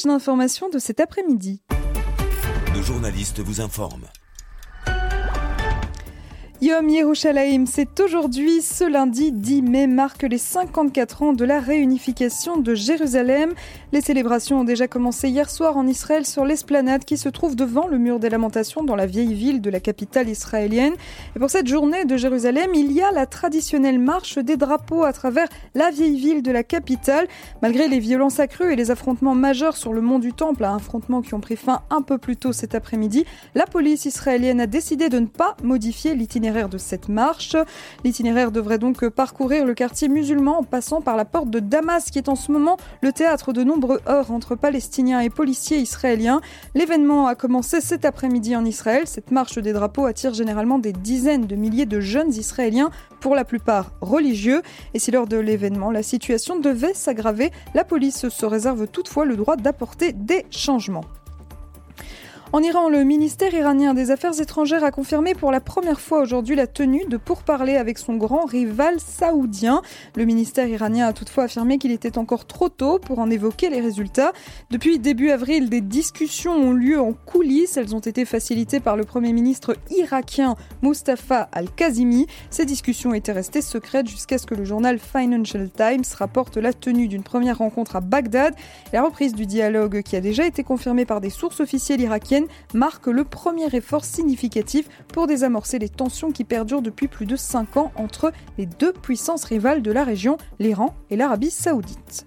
flash d'information de cet après-midi. Nos journalistes vous informent. Yom Yerushalayim, c'est aujourd'hui, ce lundi 10 mai, marque les 54 ans de la réunification de Jérusalem. Les célébrations ont déjà commencé hier soir en Israël sur l'esplanade qui se trouve devant le mur des lamentations dans la vieille ville de la capitale israélienne. Et pour cette journée de Jérusalem, il y a la traditionnelle marche des drapeaux à travers la vieille ville de la capitale. Malgré les violences accrues et les affrontements majeurs sur le mont du Temple, affrontements qui ont pris fin un peu plus tôt cet après-midi, la police israélienne a décidé de ne pas modifier l'itinéraire de. L'itinéraire devrait donc parcourir le quartier musulman en passant par la porte de Damas qui est en ce moment le théâtre de nombreux heurts entre Palestiniens et policiers israéliens. L'événement a commencé cet après-midi en Israël. Cette marche des drapeaux attire généralement des dizaines de milliers de jeunes Israéliens, pour la plupart religieux. Et si lors de l'événement la situation devait s'aggraver, la police se réserve toutefois le droit d'apporter des changements. En Iran, le ministère iranien des Affaires étrangères a confirmé pour la première fois aujourd'hui la tenue de pourparlers avec son grand rival saoudien. Le ministère iranien a toutefois affirmé qu'il était encore trop tôt pour en évoquer les résultats. Depuis début avril, des discussions ont lieu en coulisses. Elles ont été facilitées par le Premier ministre irakien Mustafa al-Kazimi. Ces discussions étaient restées secrètes jusqu'à ce que le journal Financial Times rapporte la tenue d'une première rencontre à Bagdad. La reprise du dialogue, qui a déjà été confirmée par des sources officielles irakiennes, marque le premier effort significatif pour désamorcer les tensions qui perdurent depuis plus de 5 ans entre les deux puissances rivales de la région, l'Iran et l'Arabie saoudite.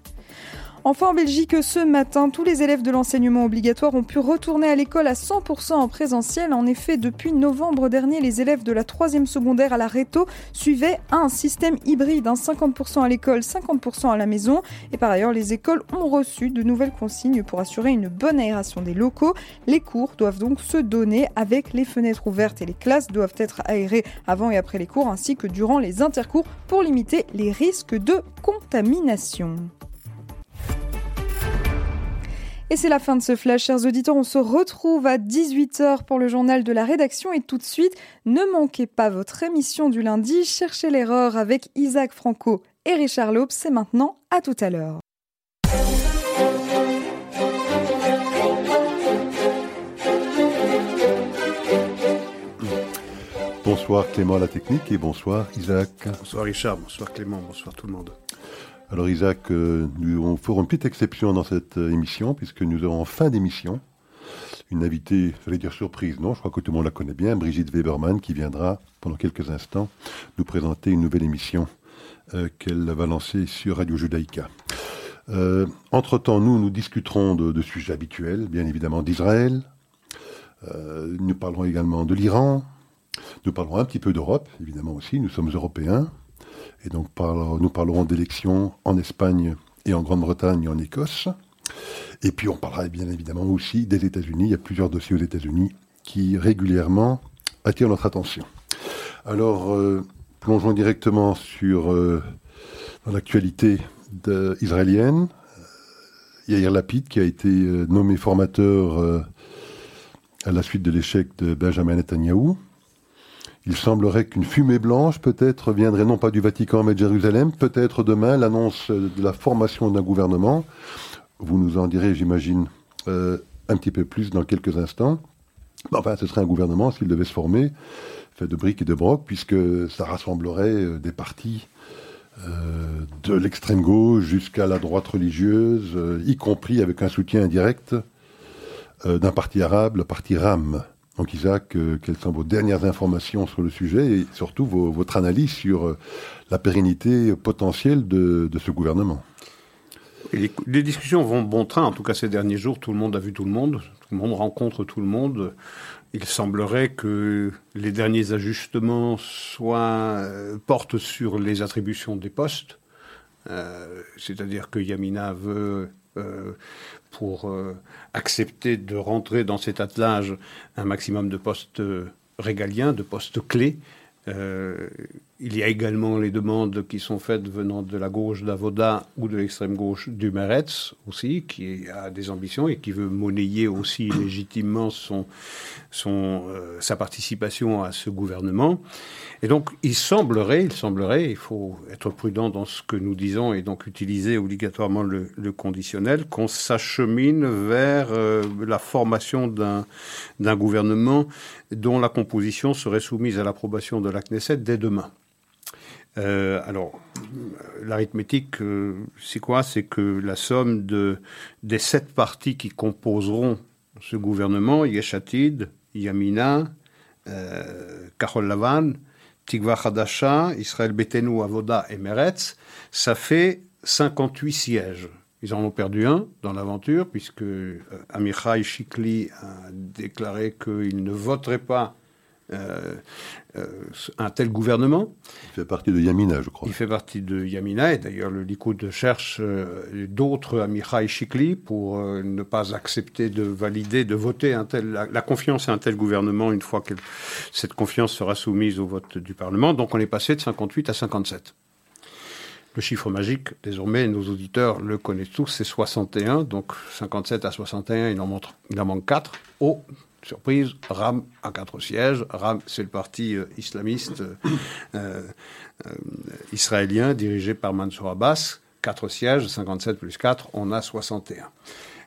Enfin, en Belgique, ce matin, tous les élèves de l'enseignement obligatoire ont pu retourner à l'école à 100% en présentiel. En effet, depuis novembre dernier, les élèves de la troisième secondaire à la Réto suivaient un système hybride, 50% à l'école, 50% à la maison. Et par ailleurs, les écoles ont reçu de nouvelles consignes pour assurer une bonne aération des locaux. Les cours doivent donc se donner avec les fenêtres ouvertes et les classes doivent être aérées avant et après les cours ainsi que durant les intercours pour limiter les risques de contamination. Et c'est la fin de ce flash, chers auditeurs. On se retrouve à 18h pour le journal de la rédaction. Et tout de suite, ne manquez pas votre émission du lundi, Cherchez l'erreur avec Isaac Franco et Richard Laube. C'est maintenant, à tout à l'heure. Bonsoir Clément à la technique et bonsoir Isaac. Bonsoir Richard, bonsoir Clément, bonsoir tout le monde. Alors Isaac, euh, nous ferons une petite exception dans cette euh, émission, puisque nous aurons en fin d'émission une invitée, j'allais dire surprise, non, je crois que tout le monde la connaît bien, Brigitte Weberman, qui viendra pendant quelques instants nous présenter une nouvelle émission euh, qu'elle va lancer sur Radio Judaïka. Entre-temps, nous, nous discuterons de, sujets habituels, bien évidemment d'Israël. nous parlerons également de l'Iran. Nous parlerons un petit peu d'Europe, évidemment aussi, nous sommes européens. Et donc nous parlerons d'élections en Espagne et en Grande-Bretagne et en Écosse. Et puis on parlera bien évidemment aussi des États-Unis. Il y a plusieurs dossiers aux États-Unis qui régulièrement attirent notre attention. Alors euh, plongeons directement sur euh, l'actualité israélienne. Yair Lapid qui a été euh, nommé formateur à la suite de l'échec de Benjamin Netanyahu. Il semblerait qu'une fumée blanche peut-être viendrait non pas du Vatican mais de Jérusalem, peut-être demain l'annonce de la formation d'un gouvernement. Vous nous en direz, j'imagine, euh, un petit peu plus dans quelques instants. Enfin, ce serait un gouvernement, s'il devait se former, fait de briques et de brocs, puisque ça rassemblerait euh, des partis euh, de l'extrême gauche jusqu'à la droite religieuse, y compris avec un soutien indirect d'un parti arabe, le parti RAM. Donc Isaac, euh, quelles sont vos dernières informations sur le sujet et surtout votre analyse sur euh, la pérennité potentielle de, ce gouvernement? Les, discussions vont bon train, en tout cas ces derniers jours, tout le monde a vu tout le monde, tout le monde rencontre tout le monde. Il semblerait que les derniers ajustements euh, portent sur les attributions des postes, c'est-à-dire que Yamina veut pour euh, accepter de rentrer dans cet attelage un maximum de postes régaliens, de postes clés. Il y a également les demandes qui sont faites venant de la gauche d'Avoda ou de l'extrême gauche du Meretz aussi, qui a des ambitions et qui veut monnayer aussi légitimement son, son, euh, sa participation à ce gouvernement. Et donc, il semblerait, il semblerait, il faut être prudent dans ce que nous disons et donc utiliser obligatoirement le, conditionnel, qu'on s'achemine vers euh, la formation d'un gouvernement dont la composition serait soumise à l'approbation de la Knesset dès demain. Euh, alors, l'arithmétique, euh, c'est quoi? C'est que la somme de, des sept partis qui composeront ce gouvernement, Yeshatid, Yamina, euh, Lavan, Tikva Hadasha, Israël Betenu, Avoda et Meretz, ça fait 58 sièges. Ils en ont perdu un dans l'aventure, puisque Amichai Shikli a déclaré qu'il ne voterait pas euh, euh, un tel gouvernement. Il fait partie de Yamina, je crois. Il fait partie de Yamina, et d'ailleurs le Likoud cherche euh, d'autres Amichai Shikli pour ne pas accepter de valider, de voter un tel, la, confiance à un tel gouvernement une fois que cette confiance sera soumise au vote du Parlement. Donc on est passé de 58 à 57. Le chiffre magique, désormais, nos auditeurs le connaissent tous, c'est 61. Donc 57 à 61, il en, montre, il en manque 4. Au surprise, RAM a quatre sièges. RAM, c'est le parti euh, islamiste euh, euh, israélien dirigé par Mansour Abbas. Quatre sièges, 57 plus 4, on a 61.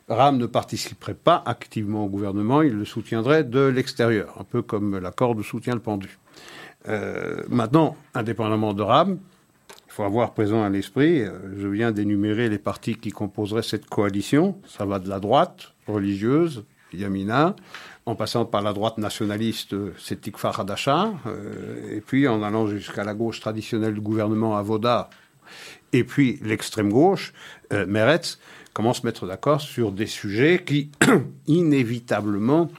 RAM ne participerait pas activement au gouvernement, il le soutiendrait de l'extérieur, un peu comme l'accord de soutien le pendu. maintenant, indépendamment de RAM, il faut avoir présent à l'esprit, je viens d'énumérer les partis qui composeraient cette coalition. Ça va de la droite religieuse, Yamina, en passant par la droite nationaliste, c'est Tikfar Hadasha, euh, et puis en allant jusqu'à la gauche traditionnelle du gouvernement Avoda, et puis l'extrême gauche, euh, Meretz, comment se mettre d'accord sur des sujets qui, inévitablement,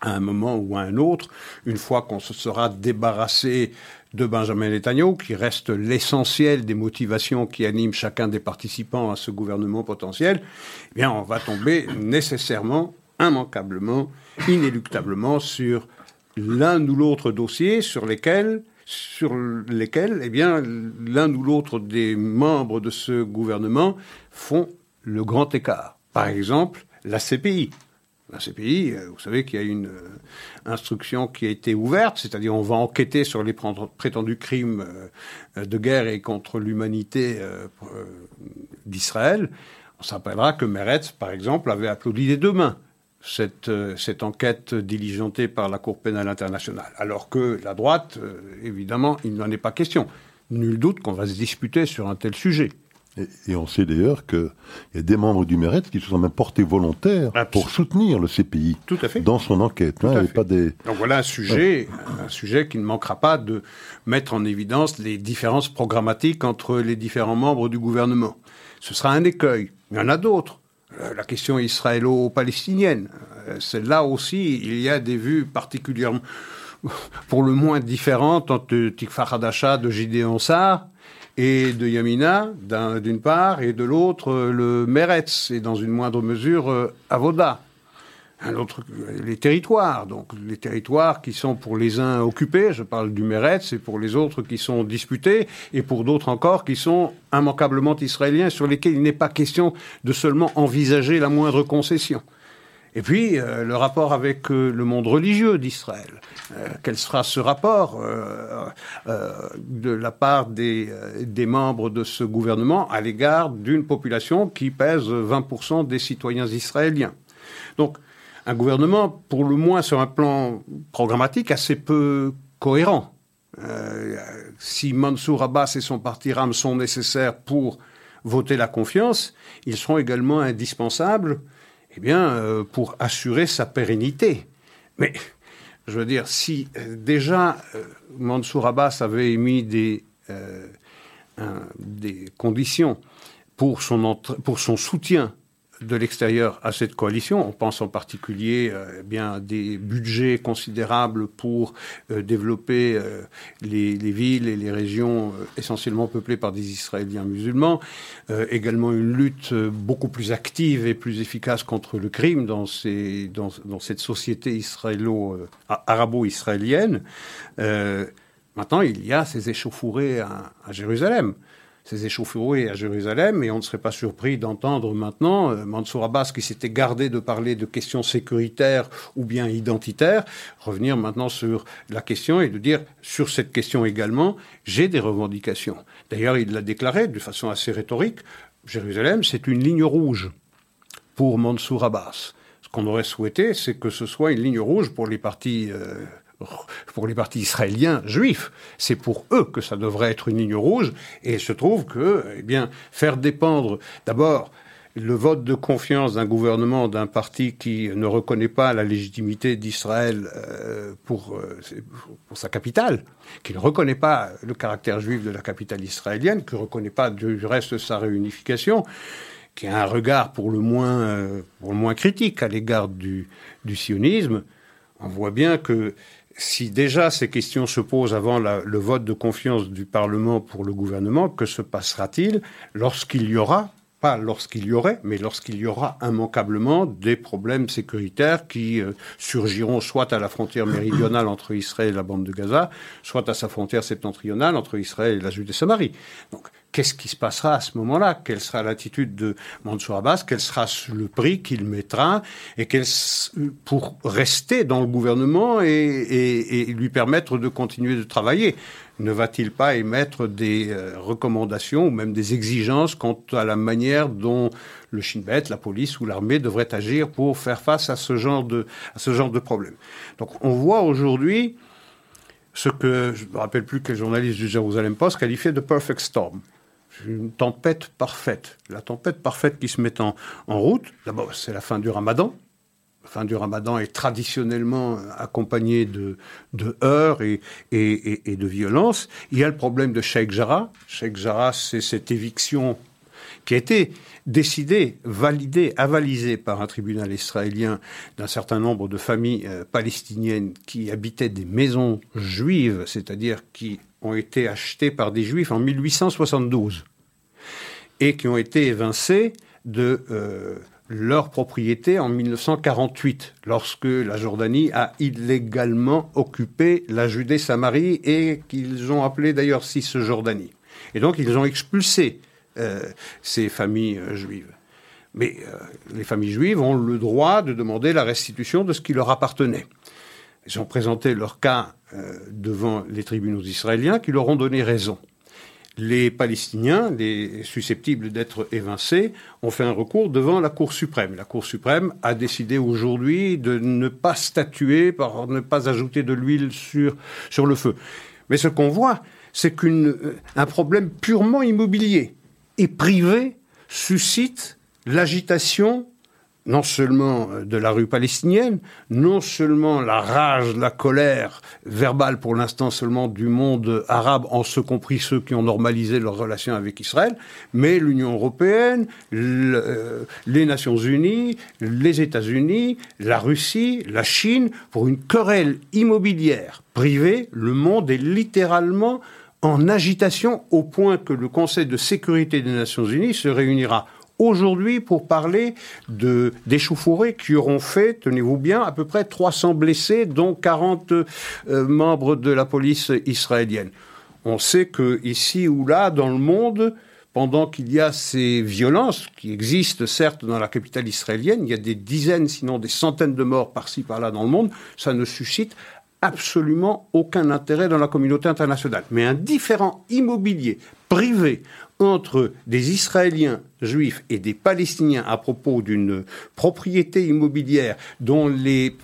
à un moment ou à un autre, une fois qu'on se sera débarrassé de Benjamin Netanyahu, qui reste l'essentiel des motivations qui animent chacun des participants à ce gouvernement potentiel, eh bien, on va tomber nécessairement, immanquablement, inéluctablement sur l'un ou l'autre dossier sur lesquels eh bien, l'un ou l'autre des membres de ce gouvernement font le grand écart. Par exemple, la CPI. La CPI, euh, vous savez qu'il y a une euh, instruction qui a été ouverte, c'est-à-dire on va enquêter sur les prétendus crimes euh, de guerre et contre l'humanité d'Israël. On s'appellera que Meretz, par exemple, avait applaudi des deux mains cette, euh, cette, enquête diligentée par la Cour pénale internationale. Alors que la droite, euh, évidemment, il n'en est pas question. Nul doute qu'on va se disputer sur un tel sujet. Et, on sait d'ailleurs qu'il y a des membres du MERET qui se sont même portés volontaires pour soutenir le CPI Tout à fait. dans son enquête. Hein, pas des... Donc voilà un sujet, un sujet qui ne manquera pas de mettre en évidence les différences programmatiques entre les différents membres du gouvernement. Ce sera un écueil. Il y en a d'autres. Euh, la question israélo-palestinienne. Euh, Celle-là aussi, il y a des vues particulièrement, pour le moins différentes entre Tikfar Hadasha de Gideon Sar et de Yamina, d'une part, et de l'autre, le Meretz, et dans une moindre mesure, euh, Avoda les territoires. Donc les territoires qui sont pour les uns occupés, je parle du Meretz, et pour les autres qui sont disputés, et pour d'autres encore qui sont immanquablement israéliens, sur lesquels il n'est pas question de seulement envisager la moindre concession. Et puis euh, le rapport avec euh, le monde religieux d'Israël. Euh, quel sera ce rapport de la part des, des membres de ce gouvernement à l'égard d'une population qui pèse 20% des citoyens israéliens? Donc un gouvernement, pour le moins sur un plan programmatique, assez peu cohérent. Euh, si Mansour Abbas et son parti RAM sont nécessaires pour voter la confiance, ils seront également indispensables eh bien, euh, pour assurer sa pérennité. Mais, je veux dire, si euh, déjà Mansour Abbas avait émis des, des conditions pour son, pour son soutien de l'extérieur à cette coalition. On pense en particulier euh, eh bien des budgets considérables pour euh, développer euh, les, villes et les régions essentiellement peuplées par des Israéliens musulmans. également une lutte beaucoup plus active et plus efficace contre le crime dans, cette société israélo, arabo-israélienne. Maintenant, il y a ces échauffourées à Jérusalem ces échauffourées à Jérusalem, et on ne serait pas surpris d'entendre maintenant euh, Mansour Abbas, qui s'était gardé de parler de questions sécuritaires ou bien identitaires, revenir maintenant sur la question et de dire, sur cette question également, j'ai des revendications. D'ailleurs, il l'a déclaré de façon assez rhétorique, Jérusalem, c'est une ligne rouge pour Mansour Abbas. Ce qu'on aurait souhaité, c'est que ce soit une ligne rouge pour les partis euh, pour les partis israéliens juifs. C'est pour eux que ça devrait être une ligne rouge. Et il se trouve que, eh bien, faire dépendre d'abord le vote de confiance d'un gouvernement, d'un parti qui ne reconnaît pas la légitimité d'Israël euh, pour, euh, pour, sa capitale, qui ne reconnaît pas le caractère juif de la capitale israélienne, qui ne reconnaît pas du reste sa réunification, qui a un regard pour le moins, euh, pour le moins critique à l'égard du, du sionisme, on voit bien que si déjà ces questions se posent avant le vote de confiance du Parlement pour le gouvernement, que se passera-t-il lorsqu'il y aura pas lorsqu'il y aurait, mais lorsqu'il y aura immanquablement des problèmes sécuritaires qui euh, surgiront soit à la frontière méridionale entre Israël et la bande de Gaza, soit à sa frontière septentrionale entre Israël et la Judée-Samarie. Qu'est-ce qui se passera à ce moment-là? Quelle sera l'attitude de Mansour Abbas? Quel sera le prix qu'il mettra? Et pour rester dans le gouvernement et lui permettre de continuer de travailler? Ne va-t-il pas émettre des euh, recommandations ou même des exigences quant à la manière dont le Shin Bet, la police ou l'armée devraient agir pour faire face à ce genre de, problème? Donc on voit aujourd'hui ce que, je ne me rappelle plus quel journaliste du Jérusalem Post qualifiait de perfect storm. Une tempête parfaite. La tempête parfaite qui se met en route, d'abord c'est la fin du ramadan, fin du ramadan est traditionnellement accompagné de, de heurts et, et, de violences. Il y a le problème de Sheikh Jarrah. Sheikh Jarrah, c'est cette éviction qui a été décidée, validée, avalisée par un tribunal israélien d'un certain nombre de familles euh, palestiniennes qui habitaient des maisons juives, c'est-à-dire qui ont été achetées par des juifs en 1872 et qui ont été évincées de... Euh, leur propriété en 1948, lorsque la Jordanie a illégalement occupé la Judée-Samarie et qu'ils ont appelé d'ailleurs Cisjordanie. Et donc ils ont expulsé euh, ces familles euh, juives. Mais les familles juives ont le droit de demander la restitution de ce qui leur appartenait. Ils ont présenté leur cas devant les tribunaux israéliens qui leur ont donné raison les Palestiniens, les susceptibles d'être évincés, ont fait un recours devant la Cour suprême. La Cour suprême a décidé aujourd'hui de ne pas statuer, par ne pas ajouter de l'huile sur, sur le feu. Mais ce qu'on voit, c'est qu'un problème purement immobilier et privé suscite l'agitation non seulement euh, de la rue palestinienne, non seulement la rage, la colère verbale pour l'instant seulement du monde arabe, en ce compris ceux qui ont normalisé leurs relations avec Israël, mais l'Union européenne, euh, les Nations unies, les États-Unis, la Russie, la Chine, pour une querelle immobilière privée, le monde est littéralement en agitation au point que le Conseil de sécurité des Nations unies se réunira aujourd'hui pour parler de d'échauffourées qui auront fait, tenez-vous bien, à peu près 300 blessés, dont 40 euh, membres de la police israélienne. On sait que ici ou là, dans le monde, pendant qu'il y a ces violences qui existent certes dans la capitale israélienne, il y a des dizaines, sinon des centaines de morts par-ci par-là dans le monde, ça ne suscite absolument aucun intérêt dans la communauté internationale. Mais un différent immobilier privé entre des Israéliens juifs et des Palestiniens à propos d'une propriété immobilière dont les,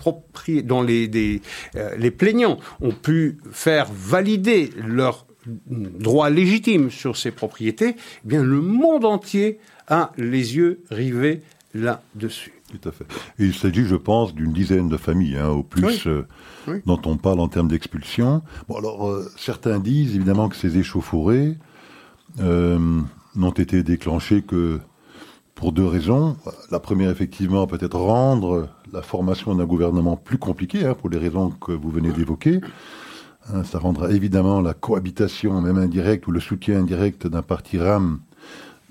dont les, euh, les plaignants ont pu faire valider leur droit légitime sur ces propriétés, eh bien le monde entier a les yeux rivés là-dessus. Tout à fait. il s'agit, je pense, d'une dizaine de familles, hein, au plus, euh, dont on parle en termes d'expulsion. Bon, alors, euh, certains disent évidemment que ces échauffourées euh, n'ont été déclenchés que pour deux raisons. La première, effectivement, peut-être rendre la formation d'un gouvernement plus compliquée, hein, pour les raisons que vous venez d'évoquer. Hein, ça rendra évidemment la cohabitation, même indirecte, ou le soutien indirect d'un parti RAM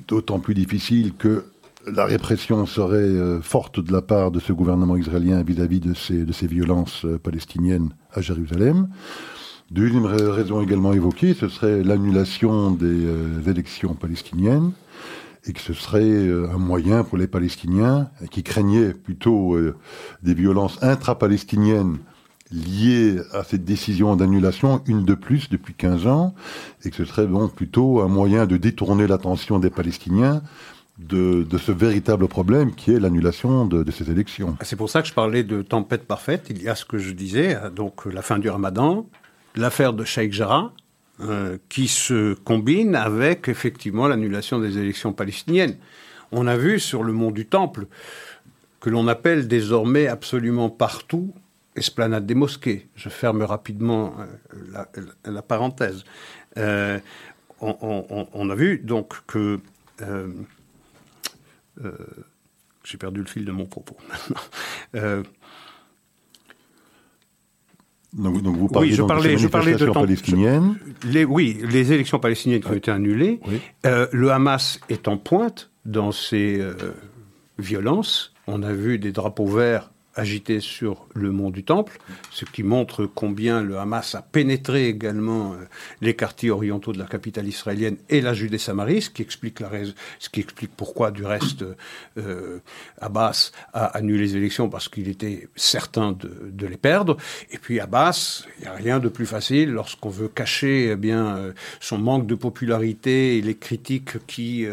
d'autant plus difficile que la répression serait euh, forte de la part de ce gouvernement israélien vis-à-vis de, ces, de ces violences euh, palestiniennes à Jérusalem. Deuxième raison également évoquée, ce serait l'annulation des euh, élections palestiniennes et que ce serait euh, un moyen pour les Palestiniens qui craignaient plutôt euh, des violences intra-palestiniennes liées à cette décision d'annulation, une de plus depuis 15 ans, et que ce serait donc plutôt un moyen de détourner l'attention des Palestiniens de, ce véritable problème qui est l'annulation de, ces élections. C'est pour ça que je parlais de tempête parfaite. Il y a ce que je disais, donc la fin du ramadan, l'affaire de Sheikh Jarrah, euh, qui se combine avec effectivement l'annulation des élections palestiniennes. On a vu sur le mont du Temple que l'on appelle désormais absolument partout esplanade des mosquées. Je ferme rapidement euh, la, parenthèse. Euh, on, a vu donc que j'ai perdu le fil de mon propos maintenant. Donc, vous parlez oui, je parlais, je parlais de palestiniennes. Les, oui, les élections palestiniennes qui ont été annulées. Euh, le Hamas est en pointe dans ces euh, violences. On a vu des drapeaux verts agité sur le mont du Temple, ce qui montre combien le Hamas a pénétré également euh, les quartiers orientaux de la capitale israélienne et la Judée-Samarie, ce qui explique la ce qui explique pourquoi du reste euh, Abbas a annulé les élections parce qu'il était certain de, les perdre. Et puis Abbas, il n'y a rien de plus facile lorsqu'on veut cacher eh bien euh, son manque de popularité et les critiques qui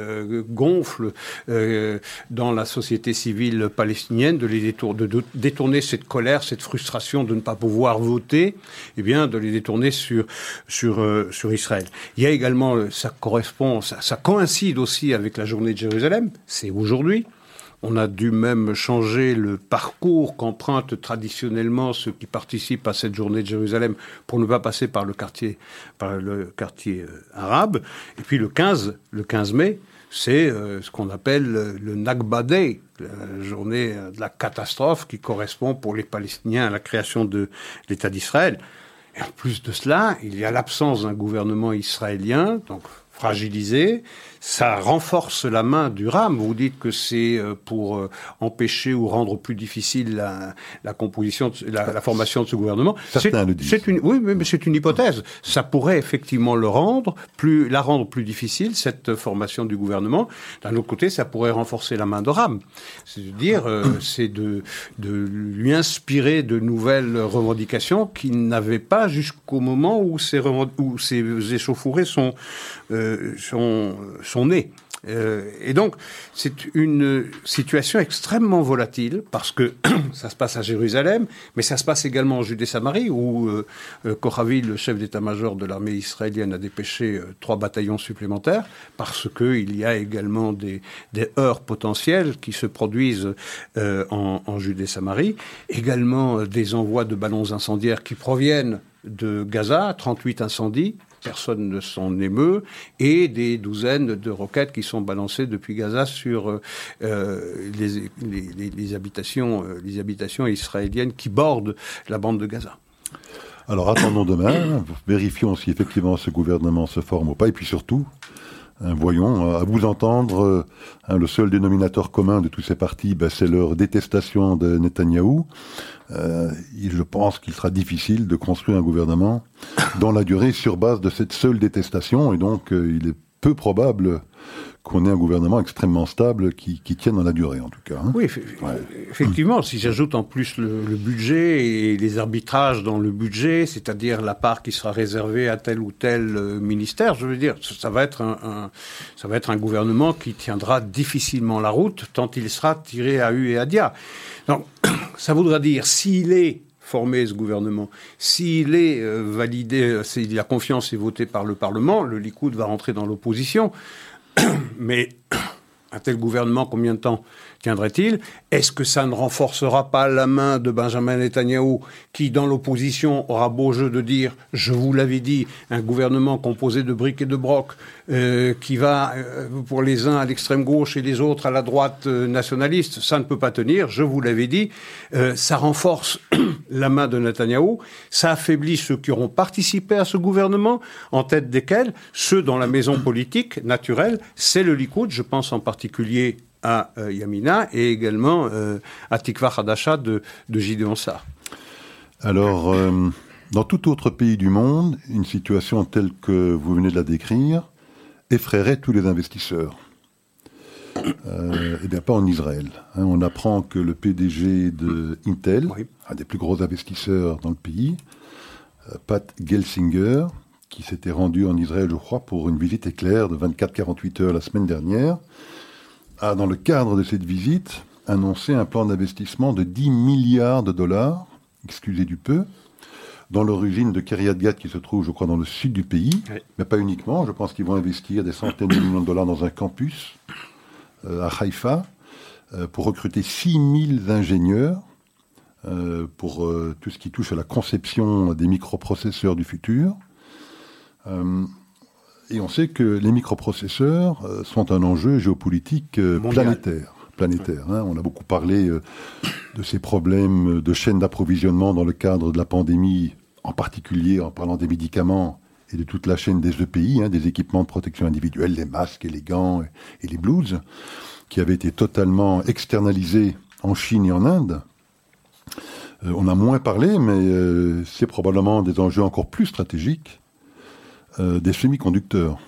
gonflent dans la société civile palestinienne de les détour de, de détourner cette colère, cette frustration de ne pas pouvoir voter, eh bien, de les détourner sur, sur, euh, sur Israël. Il y a également, euh, ça correspond, ça, ça coïncide aussi avec la journée de Jérusalem, c'est aujourd'hui. On a dû même changer le parcours qu'empruntent traditionnellement ceux qui participent à cette journée de Jérusalem pour ne pas passer par le quartier, par le quartier euh, arabe. Et puis le 15, le 15 mai, c'est euh, ce qu'on appelle le Nakba Day, la journée de la catastrophe qui correspond pour les Palestiniens à la création de l'État d'Israël. Et en plus de cela, il y a l'absence d'un gouvernement israélien, donc fragilisé, ça renforce la main du RAM. Vous dites que c'est euh, pour euh, empêcher ou rendre plus difficile la, composition, la, formation de ce gouvernement. Certains le disent. Une, oui, mais c'est une hypothèse. Ça pourrait effectivement le rendre plus, la rendre plus difficile cette formation du gouvernement. D'un autre côté, ça pourrait renforcer la main de RAM. C'est-à-dire, euh, c'est de, de lui inspirer de nouvelles revendications qu'il n'avait pas jusqu'au moment où ces, où ces échauffourées sont, sont son nez. Euh, et donc, c'est une situation extrêmement volatile parce que ça se passe à Jérusalem, mais ça se passe également en Judée-Samarie où euh, euh le chef d'état-major de l'armée israélienne, a dépêché euh, trois bataillons supplémentaires parce qu'il y a également des, des, heurts potentiels qui se produisent en, en Judée-Samarie. Également des envois de ballons incendiaires qui proviennent de Gaza, 38 incendies, personne ne s'en émeut, et des douzaines de roquettes qui sont balancées depuis Gaza sur euh, euh, les, habitations, euh, les habitations israéliennes qui bordent la bande de Gaza. Alors attendons demain, vérifions si effectivement ce gouvernement se forme ou pas, et puis surtout, hein, voyons, à vous entendre, hein, le seul dénominateur commun de tous ces partis, ben, c'est leur détestation de Netanyahou. Euh, je pense qu'il sera difficile de construire un gouvernement dans la durée sur base de cette seule détestation, et donc euh, il est peu probable qu'on ait un gouvernement extrêmement stable qui, tienne dans la durée, en tout cas. Hein. Oui, effectivement, si j'ajoute en plus le, budget et les arbitrages dans le budget, c'est-à-dire la part qui sera réservée à tel ou tel euh, ministère, je veux dire, ça va être un, ça va être un gouvernement qui tiendra difficilement la route, tant il sera tiré à U et à Dia. Donc, ça voudra dire, s'il est formé ce gouvernement, s'il est euh, validé, euh, si la confiance est votée par le Parlement, le Likoud va rentrer dans l'opposition. Mais un tel gouvernement, combien de temps tiendrait-il Est-ce que ça ne renforcera pas la main de Benjamin Netanyahou, qui, dans l'opposition, aura beau jeu de dire, je vous l'avais dit, un gouvernement composé de briques et de brocs, euh, qui va, euh, pour les uns à l'extrême gauche et les autres à la droite euh, nationaliste, ça ne peut pas tenir, je vous l'avais dit, ça renforce la main de Netanyahou, ça affaiblit ceux qui auront participé à ce gouvernement, en tête desquels ceux dans la maison politique naturelle, c'est le Likoud, je pense en particulier à euh, Yamina et également euh, à Tikva Hadasha de, de Gideon. Alors, euh, Dans tout autre pays du monde, une situation telle que vous venez de la décrire effraierait tous les investisseurs. Euh, eh bien, pas en Israël. Hein. on apprend que le PDG de Intel, un des plus gros investisseurs dans le pays, euh, Pat Gelsinger, qui s'était rendu en Israël, je crois, pour une visite éclair de 24-48 heures la semaine dernière, a, dans le cadre de cette visite, annoncé un plan d'investissement de 10 milliards de dollars, excusez du peu, dans leur usine de Kiryat Gat qui se trouve, je crois, dans le sud du pays. Mais pas uniquement. Je pense qu'ils vont investir des centaines de millions de dollars dans un campus euh, à Haïfa euh, pour recruter 6000 ingénieurs euh, pour tout ce qui touche à la conception des microprocesseurs du futur. Et on sait que les microprocesseurs sont un enjeu géopolitique planétaire planétaire. Hein. On a beaucoup parlé euh, de ces problèmes de chaîne d'approvisionnement dans le cadre de la pandémie, en particulier en parlant des médicaments et de toute la chaîne des EPI, hein, des équipements de protection individuelle, les masques et les gants et les blouses, qui avaient été totalement externalisés en Chine et en Inde. Euh, on a moins parlé, mais euh, c'est probablement des enjeux encore plus stratégiques des semi-conducteurs.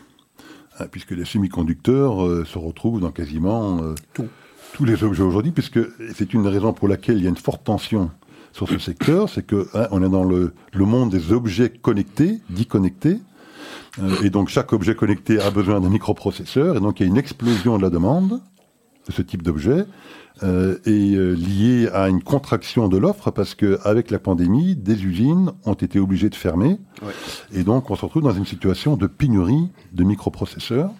Hein, puisque les semi-conducteurs se retrouvent dans quasiment tout. tous les objets aujourd'hui, puisque c'est une raison pour laquelle il y a une forte tension sur ce secteur, c'est que hein, on est dans le, monde des objets connectés, dits connectés, euh, et donc chaque objet connecté a besoin d'un microprocesseur, et donc il y a une explosion de la demande de ce type d'objet, euh, et euh, liée à une contraction de l'offre, parce qu'avec la pandémie, des usines ont été obligées de fermer, et donc on se retrouve dans une situation de pénurie de microprocesseurs.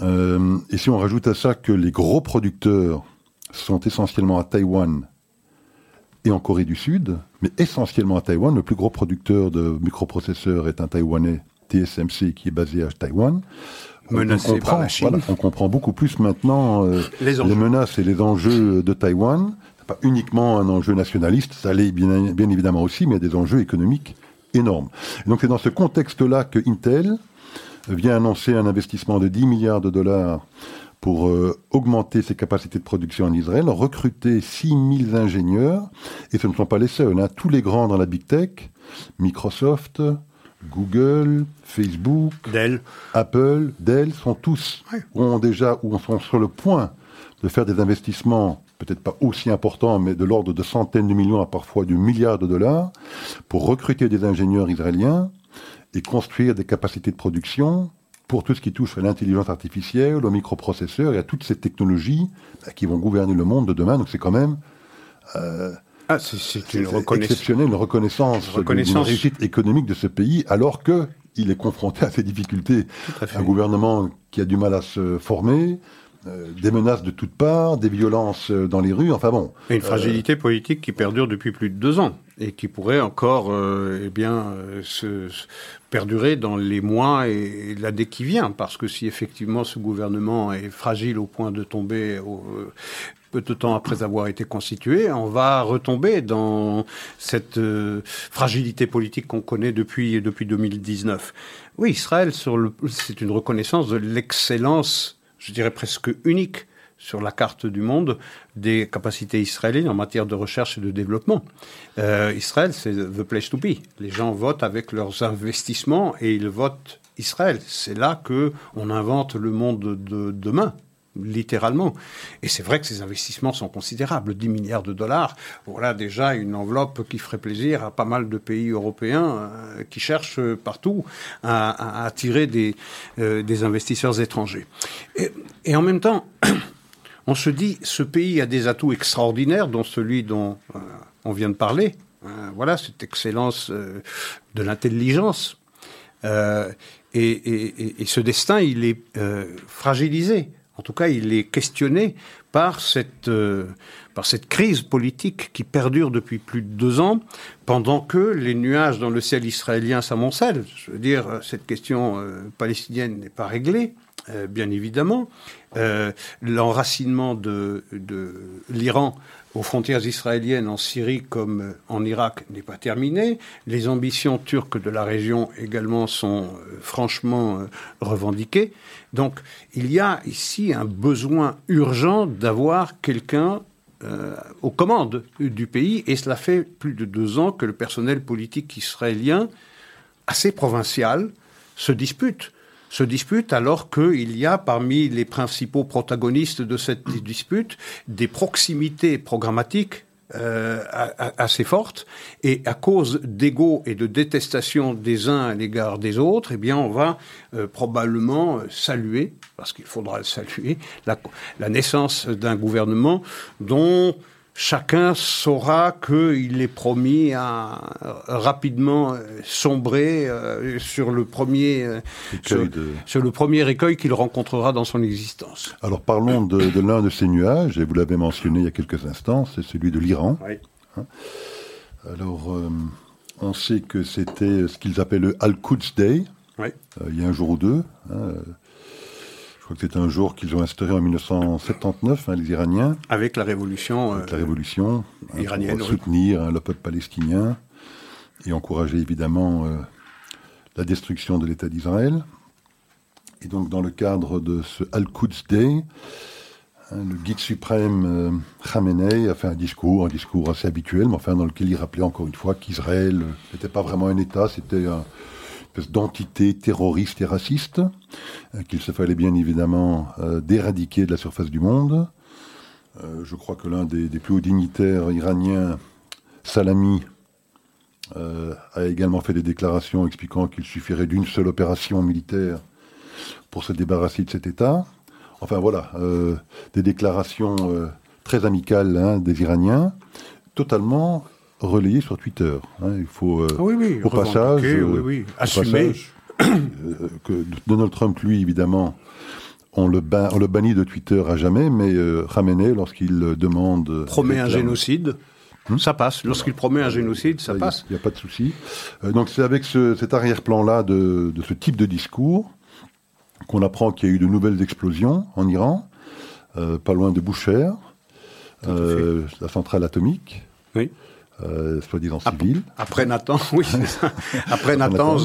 Euh, et si on rajoute à ça que les gros producteurs sont essentiellement à Taïwan et en Corée du Sud, mais essentiellement à Taïwan, le plus gros producteur de microprocesseurs est un Taïwanais, TSMC, qui est basé à Taïwan. On comprend, par la Chine. on comprend beaucoup plus maintenant euh, les, menaces et les enjeux de Taïwan. Pas uniquement un enjeu nationaliste, ça l'est bien, bien évidemment aussi, mais il y a des enjeux économiques énormes. donc c'est dans ce contexte-là que Intel, vient annoncer un investissement de 10 milliards de dollars pour euh, augmenter ses capacités de production en Israël, recruter 6000 ingénieurs, et ce ne sont pas les seuls, hein. tous les grands dans la big tech, Microsoft, Google, Facebook, Dell. Apple, Dell, sont tous, ont déjà, ou sont sur le point de faire des investissements, peut-être pas aussi importants, mais de l'ordre de centaines de millions à parfois de milliards de dollars, pour recruter des ingénieurs israéliens, et construire des capacités de production pour tout ce qui touche à l'intelligence artificielle, aux microprocesseurs et à toutes ces technologies bah, qui vont gouverner le monde de demain. Donc c'est quand même euh, ah, c'est une reconnaissance, exceptionnelle, une reconnaissance, reconnaissance. réussite économique de ce pays, alors que il est confronté à ces difficultés. Un gouvernement qui a du mal à se former, euh, des menaces de toutes parts, des violences euh, dans les rues, enfin bon. Et une fragilité politique qui perdure depuis plus de deux ans et qui pourrait encore eh bien, se, perdurer dans les mois et l'année qui vient, parce que si effectivement ce gouvernement est fragile au point de tomber au, peu de temps après avoir été constitué, on va retomber dans cette euh, fragilité politique qu'on connaît depuis, depuis 2019. Oui, Israël, c'est une reconnaissance de l'excellence, je dirais presque unique, sur la carte du monde des capacités israéliennes en matière de recherche et de développement. Euh, Israël, c'est the place to be. Les gens votent avec leurs investissements et ils votent Israël. C'est là que on invente le monde de demain littéralement. Et c'est vrai que ces investissements sont considérables, 10 milliards de dollars. Voilà déjà une enveloppe qui ferait plaisir à pas mal de pays européens euh, qui cherchent partout à, attirer des, euh, des, investisseurs étrangers. et en même temps, on se dit, ce pays a des atouts extraordinaires, dont celui dont euh, on vient de parler. Euh, voilà, cette excellence euh, de l'intelligence. Et, ce destin, il est fragilisé. En tout cas, il est questionné par cette, par cette crise politique qui perdure depuis plus de deux ans, pendant que les nuages dans le ciel israélien s'amoncellent. Je veux dire, cette question palestinienne n'est pas réglée. Euh, bien évidemment. Euh, l'enracinement de, l'Iran aux frontières israéliennes en Syrie comme en Irak n'est pas terminé. Les ambitions turques de la région également sont euh, franchement revendiquées. Donc il y a ici un besoin urgent d'avoir quelqu'un euh, aux commandes du pays, et cela fait plus de deux ans que le personnel politique israélien, assez provincial, se dispute se dispute alors qu'il y a parmi les principaux protagonistes de cette dispute des proximités programmatiques euh, assez fortes. Et à cause d'ego et de détestation des uns à l'égard des autres, eh bien on va euh, probablement saluer, parce qu'il faudra saluer, la naissance d'un gouvernement dont chacun saura qu'il est promis à rapidement euh, sombrer euh, sur le premier euh, sur, le premier écueil qu'il rencontrera dans son existence. Alors parlons de, l'un de ces nuages, et vous l'avez mentionné il y a quelques instants, c'est celui de l'Iran. Hein Alors on sait que c'était ce qu'ils appellent le Al-Quds Day, il y a un jour ou deux. Hein, crois que c'est un jour qu'ils ont instauré en 1979, hein, les Iraniens. Avec la révolution, Avec la euh, révolution hein, iranienne. pour soutenir hein, le peuple palestinien et encourager évidemment euh, la destruction de l'État d'Israël. Et donc, dans le cadre de ce Al-Quds Day, le guide suprême euh, Khamenei a fait un discours, un discours assez habituel, mais enfin dans lequel il rappelait encore une fois qu'Israël n'était pas vraiment un État, c'était un d'entité terroriste et raciste, euh, qu'il se fallait bien évidemment euh, d'éradiquer de la surface du monde. Euh, je crois que l'un des, plus hauts dignitaires iraniens, Salami, a également fait des déclarations expliquant qu'il suffirait d'une seule opération militaire pour se débarrasser de cet État. Enfin voilà, des déclarations très amicales hein, des Iraniens, totalement relayé sur Twitter. Hein. il faut, euh, oui, oui, au passage, oui. Euh, assumer. Euh, que Donald Trump, lui, évidemment, on le, on le bannit de Twitter à jamais, mais Khamenei, lorsqu'il demande... Promet un génocide hmm? ça passe. Lorsqu'il promet un génocide, ça, passe. Il n'y a, pas de souci. donc c'est avec cet arrière-plan-là de, de, ce type de discours qu'on apprend qu'il y a eu de nouvelles explosions en Iran, pas loin de Boucher, la centrale atomique. Oui euh, soi-disant civil. Après Nathan, oui, Après Nathan,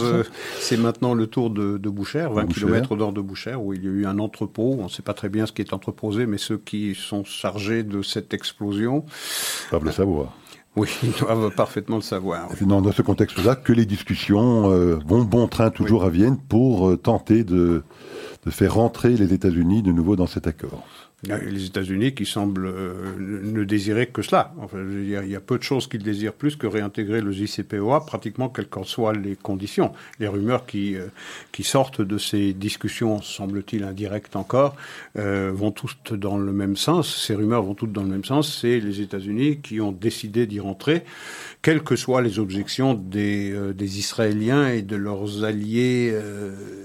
c'est maintenant le tour de, de Boucher, 20 km nord de Boucher, où il y a eu un entrepôt. On ne sait pas très bien ce qui est entreposé, mais ceux qui sont chargés de cette explosion doivent le savoir. Oui, ils doivent parfaitement le savoir. C'est dans, ce contexte-là que les discussions euh, vont bon train toujours à Vienne pour euh, tenter de, de faire rentrer les États-Unis de nouveau dans cet accord. Les États-Unis qui semblent euh, ne désirer que cela. Enfin, il, y a, peu de choses qu'ils désirent plus que réintégrer le JCPOA, pratiquement quelles qu'en soient les conditions. Les rumeurs qui, euh, qui sortent de ces discussions, semble-t-il indirectes encore, euh, vont toutes dans le même sens. Ces rumeurs vont toutes dans le même sens. C'est les États-Unis qui ont décidé d'y rentrer, quelles que soient les objections des, des Israéliens et de leurs alliés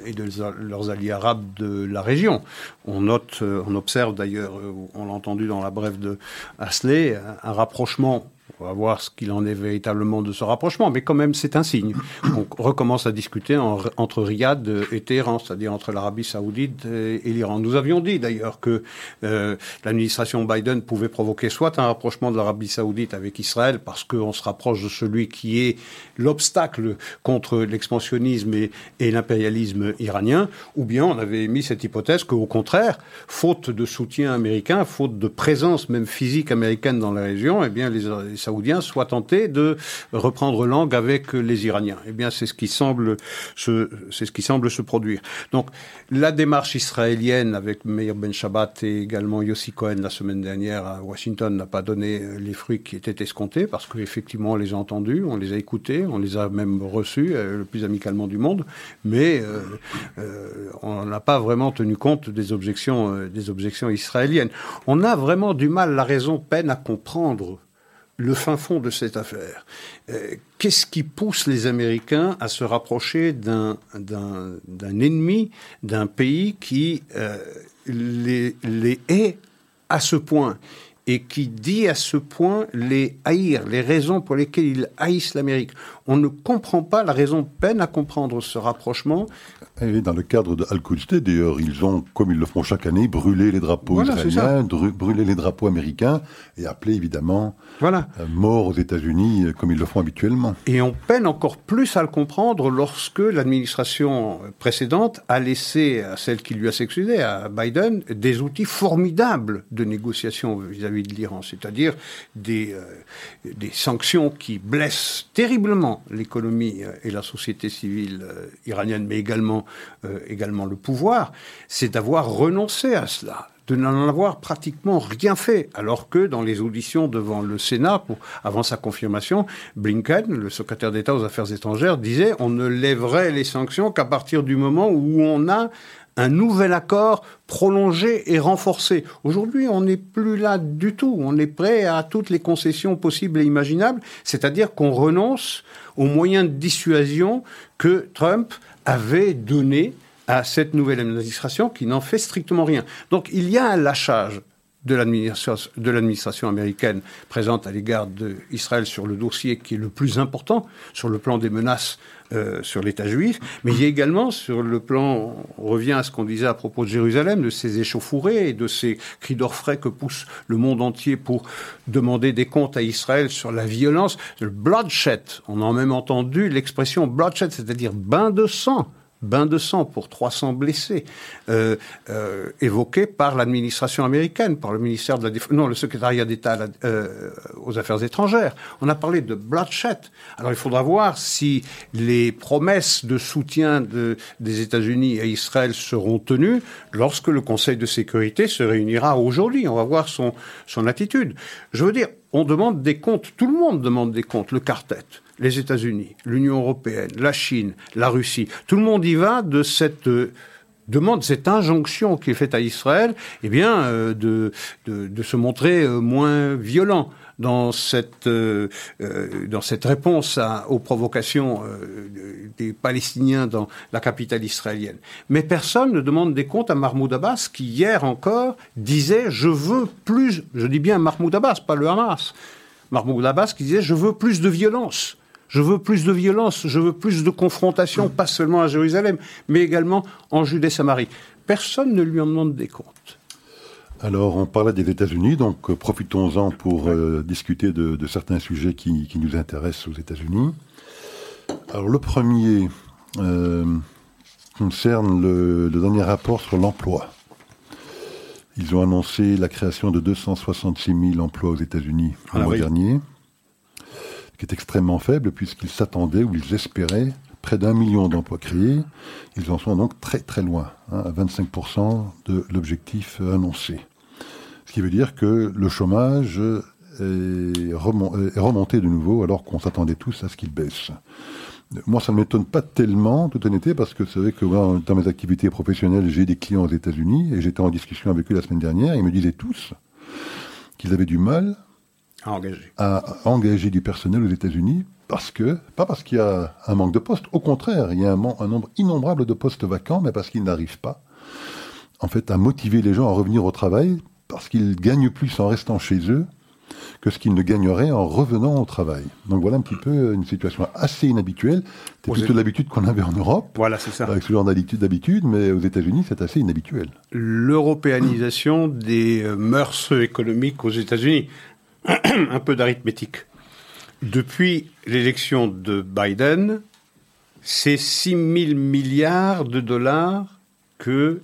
et de leurs alliés arabes de la région. On note, on observe d'ailleurs euh, on l'a entendu dans la brève de Hasley, un rapprochement on va voir ce qu'il en est véritablement de ce rapprochement, mais quand même c'est un signe. On recommence à discuter entre Riyad et Téhéran, c'est-à-dire entre l'Arabie saoudite et, l'Iran. Nous avions dit d'ailleurs que euh, l'administration Biden pouvait provoquer soit un rapprochement de l'Arabie saoudite avec Israël, parce qu'on se rapproche de celui qui est l'obstacle contre l'expansionnisme et, l'impérialisme iranien, ou bien on avait émis cette hypothèse qu'au contraire, faute de soutien américain, faute de présence même physique américaine dans la région, eh bien les saoudiens soient tentés de reprendre langue avec les Iraniens. Eh bien, c'est ce qui semble se, c'est ce qui semble se produire. Donc, la démarche israélienne avec Meir Ben Shabbat et également Yossi Cohen la semaine dernière à Washington n'a pas donné les fruits qui étaient escomptés parce qu'effectivement, on les a entendus, on les a écoutés, on les a même reçus euh, le plus amicalement du monde, mais euh, euh, on n'a pas vraiment tenu compte des objections, des objections israéliennes. On a vraiment du mal, la raison peine à comprendre le fin fond de cette affaire. Euh, qu'est-ce qui pousse les Américains à se rapprocher d'un ennemi, d'un pays qui euh, les, les hait à ce point et qui dit à ce point les haïr, les raisons pour lesquelles ils haïssent l'Amérique? On ne comprend pas, la raison peine à comprendre ce rapprochement. Et dans le cadre de al d'ailleurs, ils ont, comme ils le font chaque année, brûlé les drapeaux israéliens, brûlé les drapeaux américains et appelé évidemment voilà. Euh, mort aux États-Unis, euh, comme ils le font habituellement. Et on peine encore plus à le comprendre lorsque l'administration précédente a laissé à celle qui lui a succédé, à Biden, des outils formidables de négociation vis-à-vis de l'Iran, c'est-à-dire des, euh, des sanctions qui blessent terriblement l'économie euh, et la société civile iranienne, mais également, également le pouvoir, c'est d'avoir renoncé à cela de n'en avoir pratiquement rien fait, alors que dans les auditions devant le Sénat, pour, avant sa confirmation, Blinken, le secrétaire d'État aux Affaires étrangères, disait on ne lèverait les sanctions qu'à partir du moment où on a un nouvel accord prolongé et renforcé. Aujourd'hui, on n'est plus là du tout. On est prêt à toutes les concessions possibles et imaginables, c'est-à-dire qu'on renonce aux moyens de dissuasion que Trump avait donnés à cette nouvelle administration qui n'en fait strictement rien. Donc il y a un lâchage de l'administration américaine présente à l'égard d'Israël sur le dossier qui est le plus important sur le plan des menaces euh, sur l'État juif, mais il y a également sur le plan, on revient à ce qu'on disait à propos de Jérusalem, de ces échauffourées et de ces cris d'orfraie que pousse le monde entier pour demander des comptes à Israël sur la violence, le bloodshed. On a même entendu l'expression bloodshed, c'est-à-dire bain de sang bain de sang pour 300 blessés, euh, euh, évoqué par l'administration américaine, par le ministère de la non, le secrétariat d'État euh, aux Affaires étrangères. On a parlé de bloodshed. Alors il faudra voir si les promesses de soutien de, des États-Unis à Israël seront tenues lorsque le Conseil de sécurité se réunira aujourd'hui. On va voir son, son attitude. Je veux dire, on demande des comptes, tout le monde demande des comptes, le quartet les États-Unis, l'Union européenne, la Chine, la Russie, tout le monde y va de cette euh, demande, cette injonction qui est faite à Israël, eh bien, euh, de, de, se montrer euh, moins violent dans cette, dans cette réponse aux provocations des Palestiniens dans la capitale israélienne. Mais personne ne demande des comptes à Mahmoud Abbas, qui hier encore disait Je veux plus, je dis bien Mahmoud Abbas, pas le Hamas. Mahmoud Abbas qui disait Je veux plus de violence. Je veux plus de violence, je veux plus de confrontation, pas seulement à Jérusalem, mais également en Judée-Samarie. Personne ne lui en demande des comptes. Alors, on parlait des États-Unis, donc euh, profitons-en pour euh, discuter de, certains sujets qui, nous intéressent aux États-Unis. Alors, le premier euh, concerne le, dernier rapport sur l'emploi. Ils ont annoncé la création de 266 000 emplois aux États-Unis le ah mois dernier qui est extrêmement faible puisqu'ils s'attendaient ou ils espéraient près d'un million d'emplois créés. Ils en sont donc très très loin, hein, à 25% de l'objectif annoncé. Ce qui veut dire que le chômage est, remonté de nouveau alors qu'on s'attendait tous à ce qu'il baisse. Moi, ça ne m'étonne pas tellement, toute honnêteté, parce que c'est vrai que dans mes activités professionnelles, j'ai des clients aux États-Unis et j'étais en discussion avec eux la semaine dernière. Ils me disaient tous qu'ils avaient du mal à engager. du personnel aux États-Unis parce que, pas parce qu'il y a un manque de postes, au contraire, il y a un, un nombre innombrable de postes vacants, mais parce qu'ils n'arrivent pas, en fait, à motiver les gens à revenir au travail, parce qu'ils gagnent plus en restant chez eux que ce qu'ils ne gagneraient en revenant au travail. Donc voilà un petit peu une situation assez inhabituelle. C'est plutôt l'habitude qu'on avait en Europe. Voilà, c'est ça. Avec ce genre d'habitude, mais aux États-Unis, c'est assez inhabituel. L'européanisation des mœurs économiques aux États-Unis. un peu d'arithmétique. Depuis l'élection de Biden, c'est 6 000 milliards de dollars que,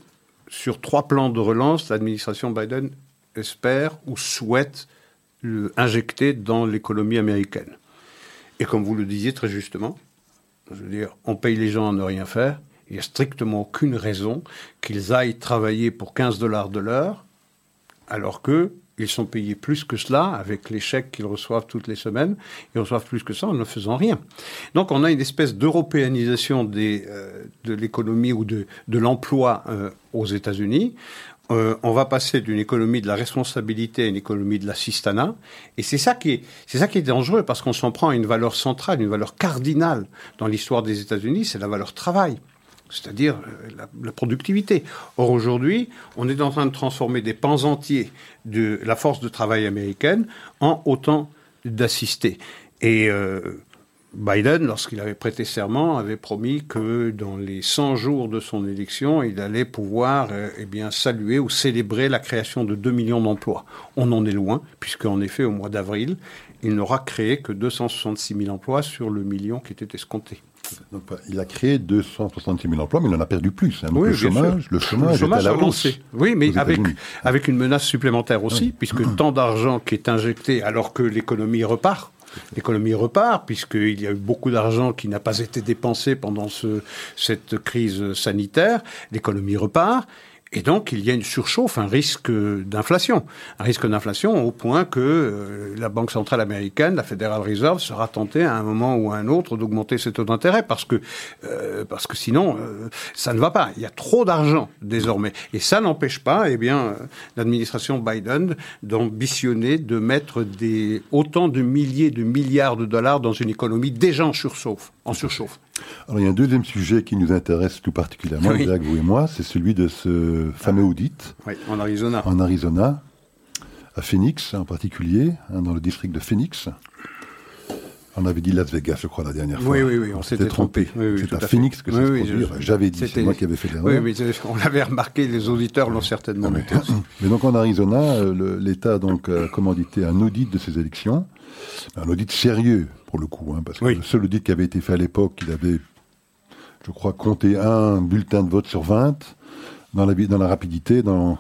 sur trois plans de relance, l'administration Biden espère ou souhaite injecter dans l'économie américaine. Et comme vous le disiez très justement, on paye les gens à ne rien faire. Il n'y a strictement aucune raison qu'ils aillent travailler pour 15 dollars de l'heure, alors que ils sont payés plus que cela avec les chèques qu'ils reçoivent toutes les semaines. Ils reçoivent plus que ça en ne faisant rien. Donc on a une espèce d'européanisation euh, de l'économie ou de, l'emploi euh, aux États-Unis. Euh, on va passer d'une économie de la responsabilité à une économie de l'assistanat. Et c'est c'est ça qui est dangereux parce qu'on s'en prend à une valeur centrale, une valeur cardinale dans l'histoire des États-Unis, c'est la valeur travail c'est-à-dire euh, la, productivité. Or aujourd'hui, on est en train de transformer des pans entiers de la force de travail américaine en autant d'assistés. Et euh, Biden, lorsqu'il avait prêté serment, avait promis que dans les 100 jours de son élection, il allait pouvoir euh, eh saluer ou célébrer la création de 2 millions d'emplois. On en est loin, puisqu'en effet, au mois d'avril, il n'aura créé que 266 000 emplois sur le million qui était escompté. Donc, il a créé 266 000 emplois, mais il en a perdu plus. Hein. Donc, Oui, le, chômage, le chômage, est à la a hausse. lancé. Oui, mais avec, une menace supplémentaire aussi, puisque tant d'argent qui est injecté alors que l'économie repart. L'économie repart, puisqu'il y a eu beaucoup d'argent qui n'a pas été dépensé pendant ce, cette crise sanitaire. L'économie repart. Et donc, il y a une surchauffe, un risque d'inflation. Un risque d'inflation au point que euh, la Banque centrale américaine, la Federal Reserve, sera tentée à un moment ou à un autre d'augmenter ses taux d'intérêt parce que, euh, parce que sinon, euh, ça ne va pas. Il y a trop d'argent désormais. Et ça n'empêche pas, eh bien, euh, l'administration Biden d'ambitionner de mettre des, autant de milliers de milliards de dollars dans une économie déjà en surchauffe. En surchauffe. Alors, il y a un deuxième sujet qui nous intéresse tout particulièrement, Oui. Jacques, vous et moi, c'est celui de ce fameux audit Oui, en Arizona. en Arizona, à Phoenix en particulier, hein, dans le district de Phoenix. On avait dit Las Vegas, je crois, la dernière fois. Oui, oui, oui, on s'était trompé. Oui, oui, c'est à. Phoenix que ça Oui, se oui, produit. J'avais dit, c'est moi qui avais fait l'erreur. Oui, mais on l'avait remarqué, les auditeurs l'ont certainement noté aussi. Mais donc en Arizona, euh, l'État donc a commandité un audit de ces élections, un audit sérieux pour le coup, hein, parce que Oui. le seul audit qui avait été fait à l'époque, il avait, je crois, compté un bulletin de vote sur 20 dans la, dans la rapidité, dans,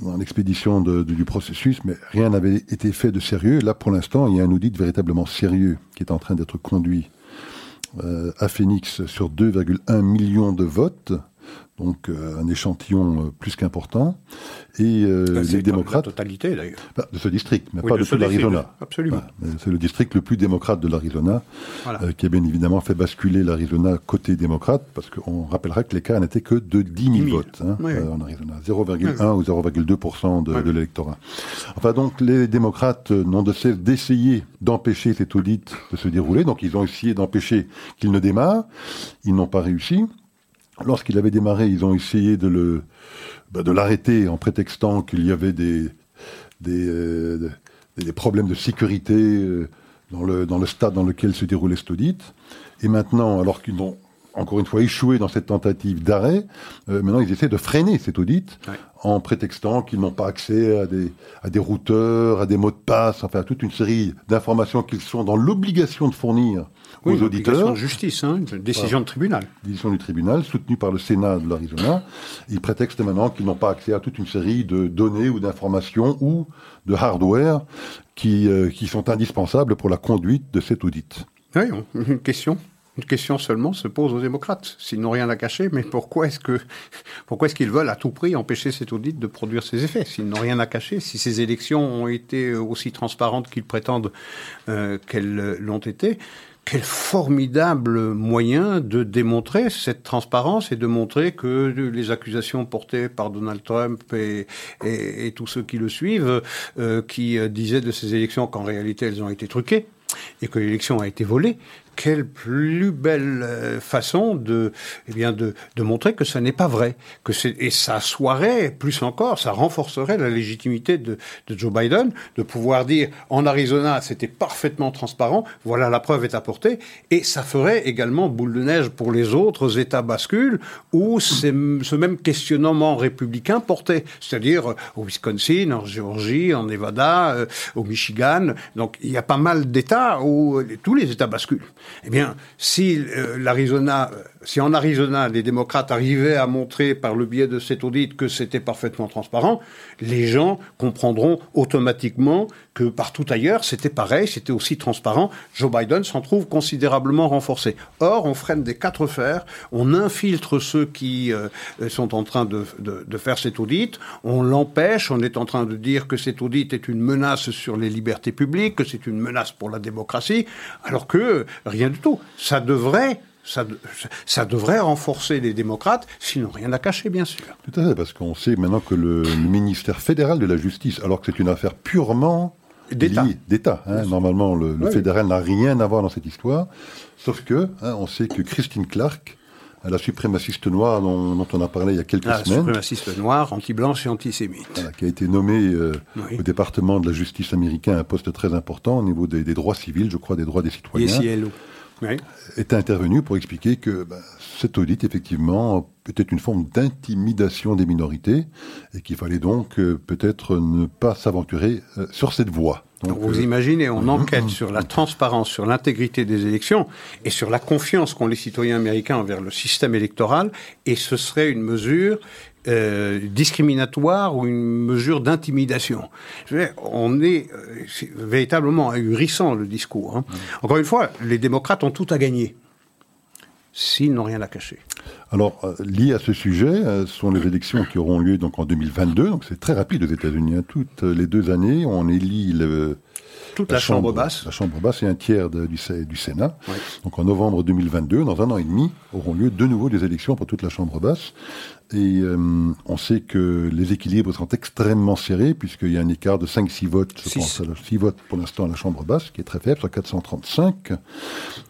dans l'expédition du processus, mais rien n'avait été fait de sérieux. Là, pour l'instant, il y a un audit véritablement sérieux qui est en train d'être conduit euh, à Phoenix sur 2,1 millions de votes, donc euh, un échantillon euh, plus qu'important. Et euh, Bah, les démocrates, La totalité, d'ailleurs. bah, de ce district, mais Oui, pas de de, tout l'Arizona. absolument. C'est le district le plus démocrate de l'Arizona, Voilà. qui a bien évidemment fait basculer l'Arizona côté démocrate, parce qu'on rappellera que l'écart n'était que de 10 000, 10 000. votes hein, Oui, oui. en Arizona, 0,1 ou 0,2% de, de l'électorat. Enfin donc les démocrates n'ont de cesse d'essayer d'empêcher cet audit de se dérouler, donc ils ont essayé d'empêcher qu'il ne démarre, ils n'ont pas réussi. Lorsqu'il avait démarré, ils ont essayé de le bah, de l'arrêter en prétextant qu'il y avait des des, euh, des- problèmes de sécurité euh, dans le dans le stade dans lequel se déroulait cet audit. Et maintenant, alors qu'ils ont encore une fois échoué dans cette tentative d'arrêt, euh, maintenant ils essaient de freiner cet audit Ouais. en prétextant qu'ils n'ont pas accès à des, à des routeurs, à des mots de passe, enfin à toute une série d'informations qu'ils sont dans l'obligation de fournir Oui, aux auditeurs de justice, hein, une décision de tribunal. décision du tribunal, soutenue par le Sénat de l'Arizona. Ils prétextent maintenant qu'ils n'ont pas accès à toute une série de données ou d'informations ou de hardware qui, euh, qui sont indispensables pour la conduite de cet audit. Oui, une question. Une question seulement se pose aux démocrates. S'ils n'ont rien à cacher, mais pourquoi est-ce que, pourquoi est-ce qu'ils veulent à tout prix empêcher cet audit de produire ses effets? S'ils n'ont rien à cacher, si ces élections ont été aussi transparentes qu'ils prétendent euh, qu'elles l'ont été, quel formidable moyen de démontrer cette transparence et de montrer que les accusations portées par Donald Trump et, tous ceux qui le suivent, euh, qui euh, disaient de ces élections qu'en réalité elles ont été truquées et que l'élection a été volée, quelle plus belle euh, façon de, eh bien de, de montrer que ça n'est pas vrai, que c'est et ça soirait plus encore, ça renforcerait la légitimité de, de Joe Biden de pouvoir dire en Arizona c'était parfaitement transparent, voilà la preuve est apportée, et ça ferait également boule de neige pour les autres États bascules où c'est ce même questionnement républicain portait, c'est-à-dire euh, au Wisconsin, en Géorgie, en Nevada, euh, au Michigan, donc il y a pas mal d'États où tous les États basculent. Eh bien, si euh, l'Arizona, euh, si en Arizona les démocrates arrivaient à montrer par le biais de cet audit que c'était parfaitement transparent, les gens comprendront automatiquement que partout ailleurs c'était pareil, c'était aussi transparent. Joe Biden s'en trouve considérablement renforcé. Or, on freine des quatre fers, on infiltre ceux qui euh, sont en train de, de, faire cet audit, on l'empêche, on est en train de dire que cet audit est une menace sur les libertés publiques, que c'est une menace pour la démocratie, alors que rien du tout. Ça devrait ça, de- ça devrait renforcer les démocrates, s'ils n'ont rien à cacher, bien sûr. Tout à fait, parce qu'on sait maintenant que le ministère fédéral de la justice, alors que c'est une affaire purement D'État. hein, normalement le, le Oui. fédéral n'a rien à voir dans cette histoire, sauf que hein, on sait que Christine Clark, la suprémaciste noire dont, dont on a parlé il y a quelques Ah, semaines, suprémaciste noir, anti-blanche et antisémite. voilà, qui a été nommée euh, Oui. au département de la justice américain à un poste très important au niveau des, des droits civils, je crois, des droits des citoyens, ICLO. Oui. est intervenu pour expliquer que bah, cet audit, effectivement, était une forme d'intimidation des minorités et qu'il fallait donc euh, peut-être ne pas s'aventurer euh, sur cette voie. Donc, vous euh, imaginez, on enquête sur la transparence, sur l'intégrité des élections et sur la confiance qu'ont les citoyens américains envers le système électoral, et ce serait une mesure euh, discriminatoire ou une mesure d'intimidation. On est, euh, véritablement ahurissant le discours. Hein. Encore une fois, les démocrates ont tout à gagner s'ils n'ont rien à cacher. Alors, euh, lié à ce sujet, euh, ce sont les élections qui auront lieu donc en 2022. Donc, c'est très rapide aux États-Unis. Hein. Toutes les deux années, on élit le, toute la, chambre, basse. La Chambre basse et un tiers du, du, Sénat. Donc en novembre 2022, dans un an et demi, auront lieu de nouveau des élections pour toute la Chambre basse. Et euh, on sait que les équilibres sont extrêmement serrés, puisqu'il y a un écart de 5-6 votes, je pense, 6 votes pour l'instant à la Chambre basse, qui est très faible, sur 435.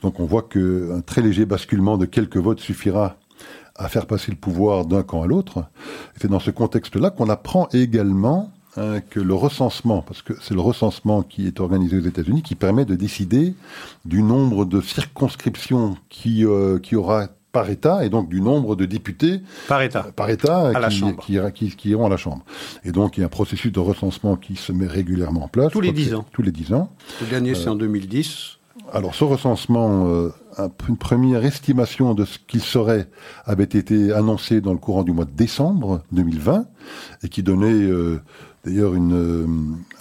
Donc on voit qu'un très léger basculement de quelques votes suffira à faire passer le pouvoir d'un camp à l'autre. C'est dans ce contexte-là qu'on apprend également hein, que le recensement, parce que c'est le recensement qui est organisé aux États-Unis, qui permet de décider du nombre de circonscriptions qui, euh, qui aura par État et donc du nombre de députés par État, par État qui, qui, iront à la Chambre. Et donc il y a un processus de recensement qui se met régulièrement en place. Tous les dix ans. Tous les dix ans. Le dernier c'est en 2010. Euh, alors ce recensement, euh, une première estimation de ce qu'il serait avait été annoncée dans le courant du mois de décembre 2020 et qui donnait euh, D'ailleurs, une euh,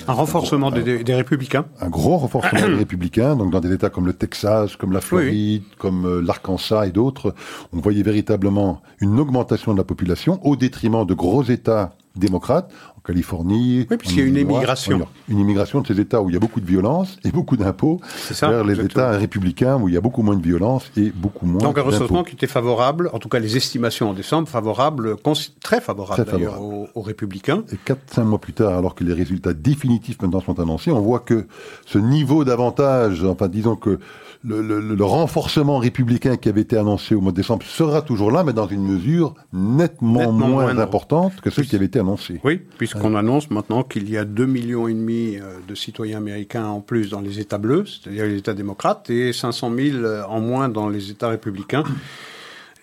un renforcement des, républicains. Un gros renforcement des républicains, donc dans des États comme le Texas, comme la Floride, comme euh, l'Arkansas et d'autres, on voyait véritablement une augmentation de la population au détriment de gros États démocrates en Californie. Oui, puisqu'il y a une immigration. Une immigration de ces États où il y a beaucoup de violence et beaucoup d'impôts vers les États républicains où il y a beaucoup moins de violence et beaucoup moins Donc un recensement qui était favorable, en tout cas les estimations en décembre, favorable, très favorable, d'ailleurs aux, aux, républicains. Et 4-5 mois plus tard, alors que les résultats définitifs maintenant sont annoncés, on voit que ce niveau d'avantage, enfin disons que le, renforcement républicain qui avait été annoncé au mois de décembre sera toujours là, mais dans une mesure nettement, moins, importante que celle qui avait été annoncée. Oui, puisqu'on annonce maintenant qu'il y a 2,5 millions et demi euh, de citoyens américains en plus dans les États bleus, c'est-à-dire les États démocrates, et 500 000 euh, en moins dans les États républicains.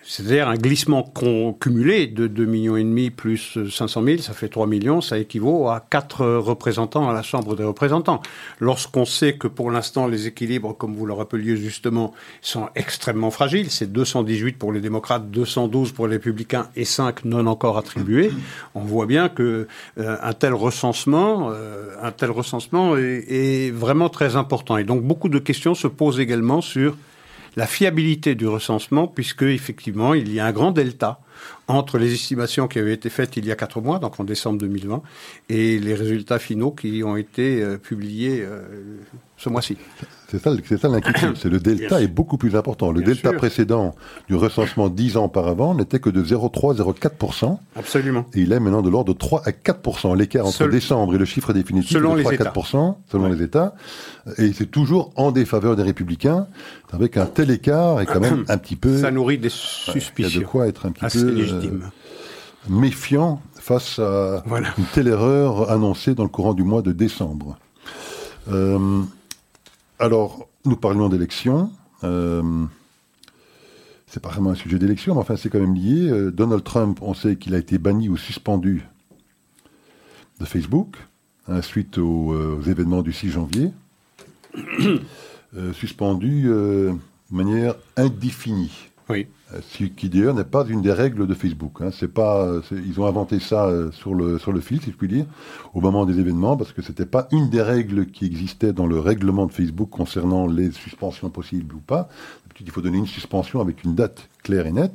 C'est-à-dire un glissement cumulé de 2,5 millions et demi plus 500 000, ça fait 3 millions, ça équivaut à 4 représentants à la Chambre des représentants. Lorsqu'on sait que pour l'instant les équilibres, comme vous le rappeliez justement, sont extrêmement fragiles, c'est 218 pour les démocrates, 212 pour les républicains et 5 non encore attribués, on voit bien que euh, un tel recensement, euh, un tel recensement est vraiment très important. Et donc beaucoup de questions se posent également sur la fiabilité du recensement, puisque effectivement, il y a un grand delta entre les estimations qui avaient été faites il y a quatre mois, donc en décembre 2020, et les résultats finaux qui ont été euh, publiés euh, ce mois-ci. C'est ça, c'est ça l'inquiétude. C'est le delta est beaucoup plus important. Le delta précédent du recensement dix ans auparavant n'était que de 0,3-0,4%. Absolument. Et il est maintenant de l'ordre de 3 à 4%. L'écart entre décembre et le chiffre définitif selon de 3 à 4%, selon les États. Et c'est toujours en défaveur des républicains, avec un tel écart et quand même un petit peu... Ça nourrit des suspicions. Il y a de quoi être un petit peu euh, méfiant face à une telle erreur annoncée dans le courant du mois de décembre. Euh, alors, nous parlions d'élections. Euh, c'est pas vraiment un sujet d'élection, mais enfin, c'est quand même lié. Euh, Donald Trump, on sait qu'il a été banni ou suspendu de Facebook hein, suite aux, euh, événements du 6 janvier. suspendu de manière indéfinie. Oui. Euh, ce qui d'ailleurs n'est pas une des règles de Facebook. Hein. C'est pas, ils ont inventé ça euh, sur le sur le fil, si je puis dire, au moment des événements, parce que c'était pas une des règles qui existait dans le règlement de Facebook concernant les suspensions possibles ou pas. Il faut donner une suspension avec une date claire et nette.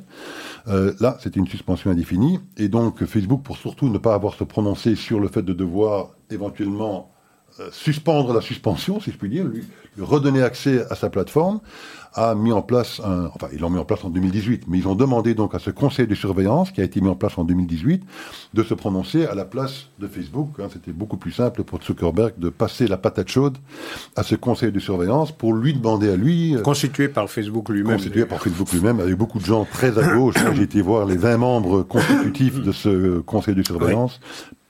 Euh, là, c'était une suspension indéfinie, et donc Facebook, pour surtout ne pas avoir se prononcer sur le fait de devoir éventuellement suspendre la suspension, si je puis dire, lui redonner accès à sa plateforme, a mis en place un, enfin ils l'ont mis en place en 2018, mais ils ont demandé donc à ce conseil de surveillance qui a été mis en place en 2018 de se prononcer à la place de Facebook. Hein. C'était beaucoup plus simple pour Zuckerberg de passer la patate chaude à ce conseil de surveillance pour lui demander à lui. Euh, constitué par Facebook lui-même. Constitué par Facebook lui-même, avec beaucoup de gens très à gauche. J'ai été voir les 20 membres constitutifs de ce conseil de surveillance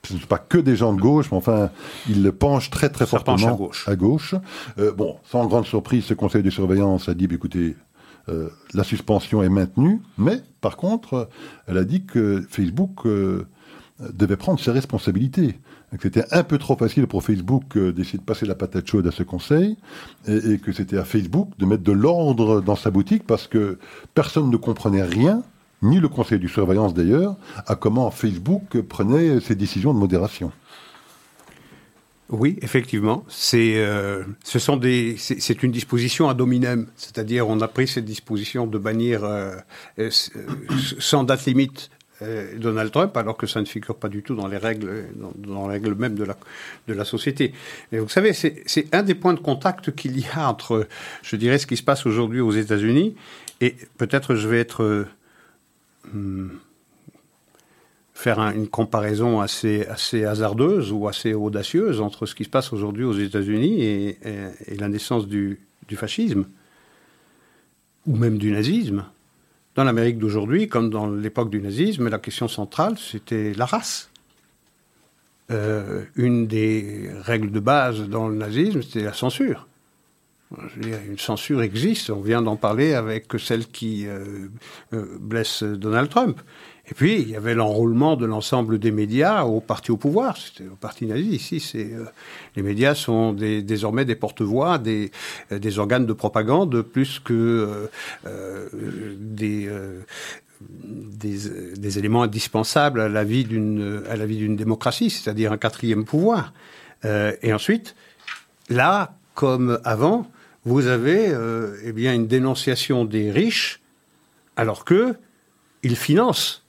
ce ne sont pas que des gens de gauche, mais enfin, ils le penchent très très fortement à gauche. À gauche. Euh, bon, sans grande surprise, ce conseil de surveillance a dit, bah, écoutez, euh, la suspension est maintenue, mais par contre, elle a dit que Facebook euh, devait prendre ses responsabilités. C'était un peu trop facile pour Facebook euh, d'essayer de passer la patate chaude à ce conseil, et, que c'était à Facebook de mettre de l'ordre dans sa boutique parce que personne ne comprenait rien, ni le conseil du surveillance d'ailleurs, à comment Facebook prenait ses décisions de modération. Oui, effectivement. C'est, euh, ce sont des, c'est, une disposition ad hominem, c'est-à-dire on a pris cette disposition de bannir euh, sans date limite euh, Donald Trump, alors que ça ne figure pas du tout dans les règles, dans, les règles même de la, de la société. Et vous savez, c'est un des points de contact qu'il y a entre, je dirais, ce qui se passe aujourd'hui aux États-Unis, et peut-être je vais être hmm, faire une comparaison assez, assez hasardeuse ou assez audacieuse entre ce qui se passe aujourd'hui aux États-Unis et, la naissance du, du fascisme ou même du nazisme. Dans l'Amérique d'aujourd'hui, comme dans l'époque du nazisme, la question centrale, c'était la race. Euh, une des règles de base dans le nazisme, c'était la censure. Une censure existe, on vient d'en parler avec celle qui euh, euh, blesse Donald Trump. Et puis, il y avait l'enrôlement de l'ensemble des médias au parti au pouvoir. C'était au parti nazi. Ici, euh, les médias sont désormais des porte-voix, des, organes de propagande, plus que des, des, des, éléments indispensables à la vie d'une à la vie d'une démocratie, c'est-à-dire un quatrième pouvoir. et ensuite, là, comme avant, vous avez eh bien une dénonciation des riches, alors que ils financent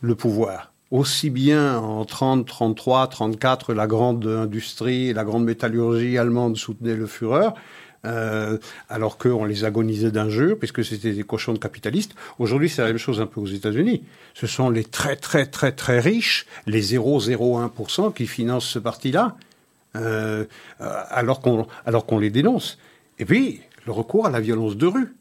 le pouvoir. Aussi bien en 30, 33, 34, la grande industrie, la grande métallurgie allemande soutenait le Führer, euh, alors qu'on les agonisait d'injures, puisque c'était des cochons de capitalistes. Aujourd'hui, c'est la même chose un peu aux États-Unis. Ce sont les très, très, très, très riches, les 0,01% qui financent ce parti-là, euh, alors qu'on les dénonce. Et puis, le recours à la violence de rue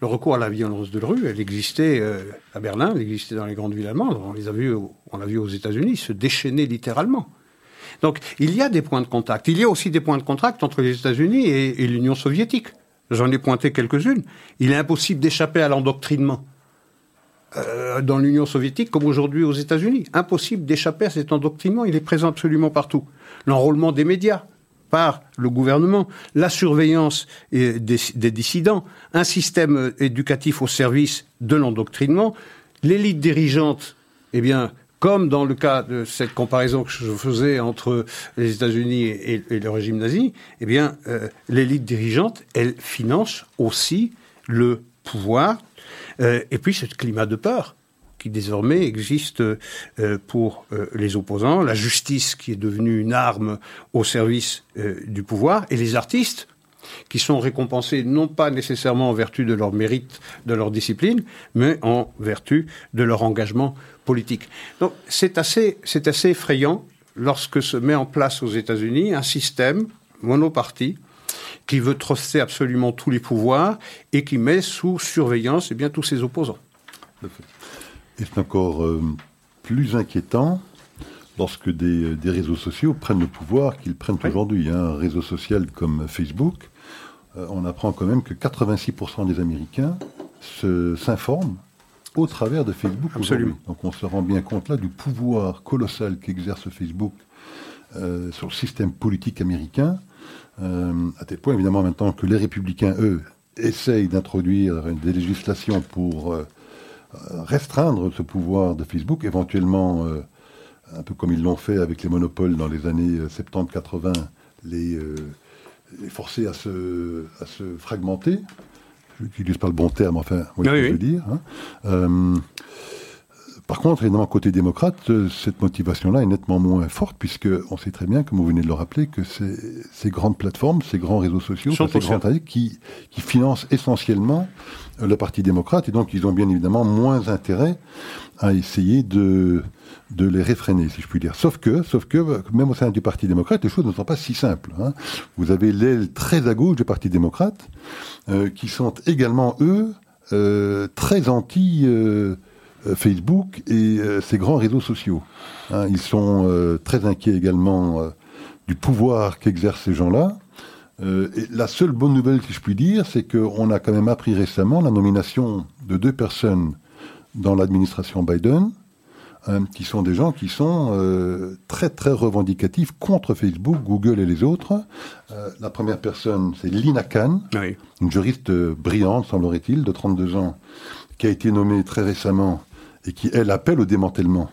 le recours à la violence de rue, elle existait euh, à Berlin, elle existait dans les grandes villes allemandes, on les a vus, on l'a vu aux États-Unis, se déchaîner littéralement. Donc il y a des points de contact. Il y a aussi des points de contact entre les États-Unis et, l'Union soviétique. J'en ai pointé quelques-unes. Il est impossible d'échapper à l'endoctrinement. Euh, dans l'Union soviétique comme aujourd'hui aux États-Unis. Impossible d'échapper à cet endoctrinement, il est présent absolument partout. L'enrôlement des médias, par le gouvernement, la surveillance des, dissidents, un système éducatif au service de l'endoctrinement, l'élite dirigeante, eh bien, comme dans le cas de cette comparaison que je faisais entre les États-Unis et, le régime nazi, eh bien, euh, l'élite dirigeante, elle finance aussi le pouvoir, euh, et puis ce climat de peur qui désormais existe euh, pour euh, les opposants, la justice qui est devenue une arme au service euh, du pouvoir, et les artistes qui sont récompensés non pas nécessairement en vertu de leur mérite, de leur discipline, mais en vertu de leur engagement politique. Donc c'est assez, c'est assez effrayant lorsque se met en place aux États-Unis un système monoparti qui veut truster absolument tous les pouvoirs et qui met sous surveillance eh bien, tous ses opposants. Et c'est encore euh, plus inquiétant lorsque des, réseaux sociaux prennent le pouvoir qu'ils prennent aujourd'hui. Hein. Un réseau social comme Facebook, euh, on apprend quand même que 86% des Américains s'informent au travers de Facebook. Absolument. Donc on se rend bien compte là du pouvoir colossal qu'exerce Facebook euh, sur le système politique américain, à tel point évidemment maintenant que les républicains, eux, essayent d'introduire des législations pour euh, restreindre ce pouvoir de Facebook, éventuellement, euh, un peu comme ils l'ont fait avec les monopoles dans les années 70-80, euh, les, forcer à se, à se fragmenter. Je n'utilise pas le bon terme, enfin, oui, je veux dire. Hein. Par contre, évidemment, côté démocrate, cette motivation-là est nettement moins forte, puisque on sait très bien, comme vous venez de le rappeler, que ces grandes plateformes, ces grands réseaux sociaux, ces grands qui, qui financent essentiellement le Parti démocrate, et donc ils ont bien évidemment moins intérêt à essayer de, de les réfréner, si je puis dire. Sauf que, sauf que, même au sein du Parti démocrate, les choses ne sont pas si simples. Hein. Vous avez l'aile très à gauche du Parti démocrate, euh, qui sont également, eux, euh, très anti... Euh, Facebook et ces grands réseaux sociaux. Hein. ils sont très inquiets également du pouvoir qu'exercent ces gens-là. Euh, la seule bonne nouvelle, si je puis dire, c'est qu'on a quand même appris récemment la nomination de deux personnes dans l'administration Biden, hein, qui sont des gens qui sont euh, très très revendicatifs contre Facebook, Google et les autres. Euh, la première personne, c'est Lina Khan, Oui. une juriste brillante, semblerait-il, de 32 ans, qui a été nommée très récemment et qui, elle, appelle au démantèlement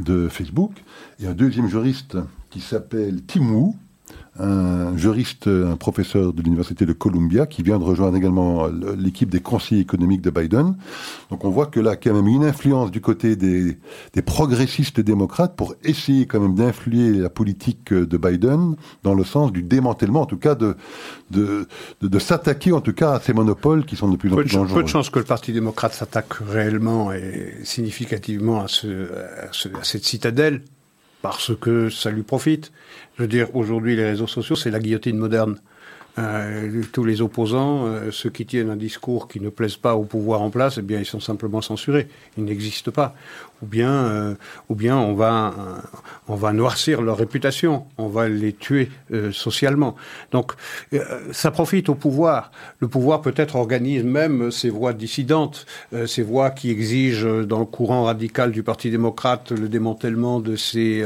de Facebook. Et un deuxième juriste qui s'appelle Tim Wu, un juriste, un professeur de l'université de Columbia, qui vient de rejoindre également l'équipe des conseillers économiques de Biden. Donc on voit que là, il y a quand même une influence du côté des, des progressistes démocrates pour essayer quand même d'influer la politique de Biden dans le sens du démantèlement, en tout cas de, de, de, de s'attaquer en tout cas à ces monopoles qui sont de plus en plus de, dangereux. peu de chances que le Parti démocrate s'attaque réellement et significativement à, ce, à, ce- à cette citadelle, parce que ça lui profite. Je veux dire, aujourd'hui, les réseaux sociaux, c'est la guillotine moderne. Euh, tous les opposants, euh, ceux qui tiennent un discours qui ne plaise pas au pouvoir en place, eh bien, ils sont simplement censurés. Ils n'existent pas. Ou bien, euh, ou bien on va, on va noircir leur réputation. On va les tuer euh, socialement. Donc, euh, ça profite au pouvoir. Le pouvoir peut-être organise même ces voix dissidentes, ces voix qui exigent dans le courant radical du Parti démocrate le démantèlement de ces,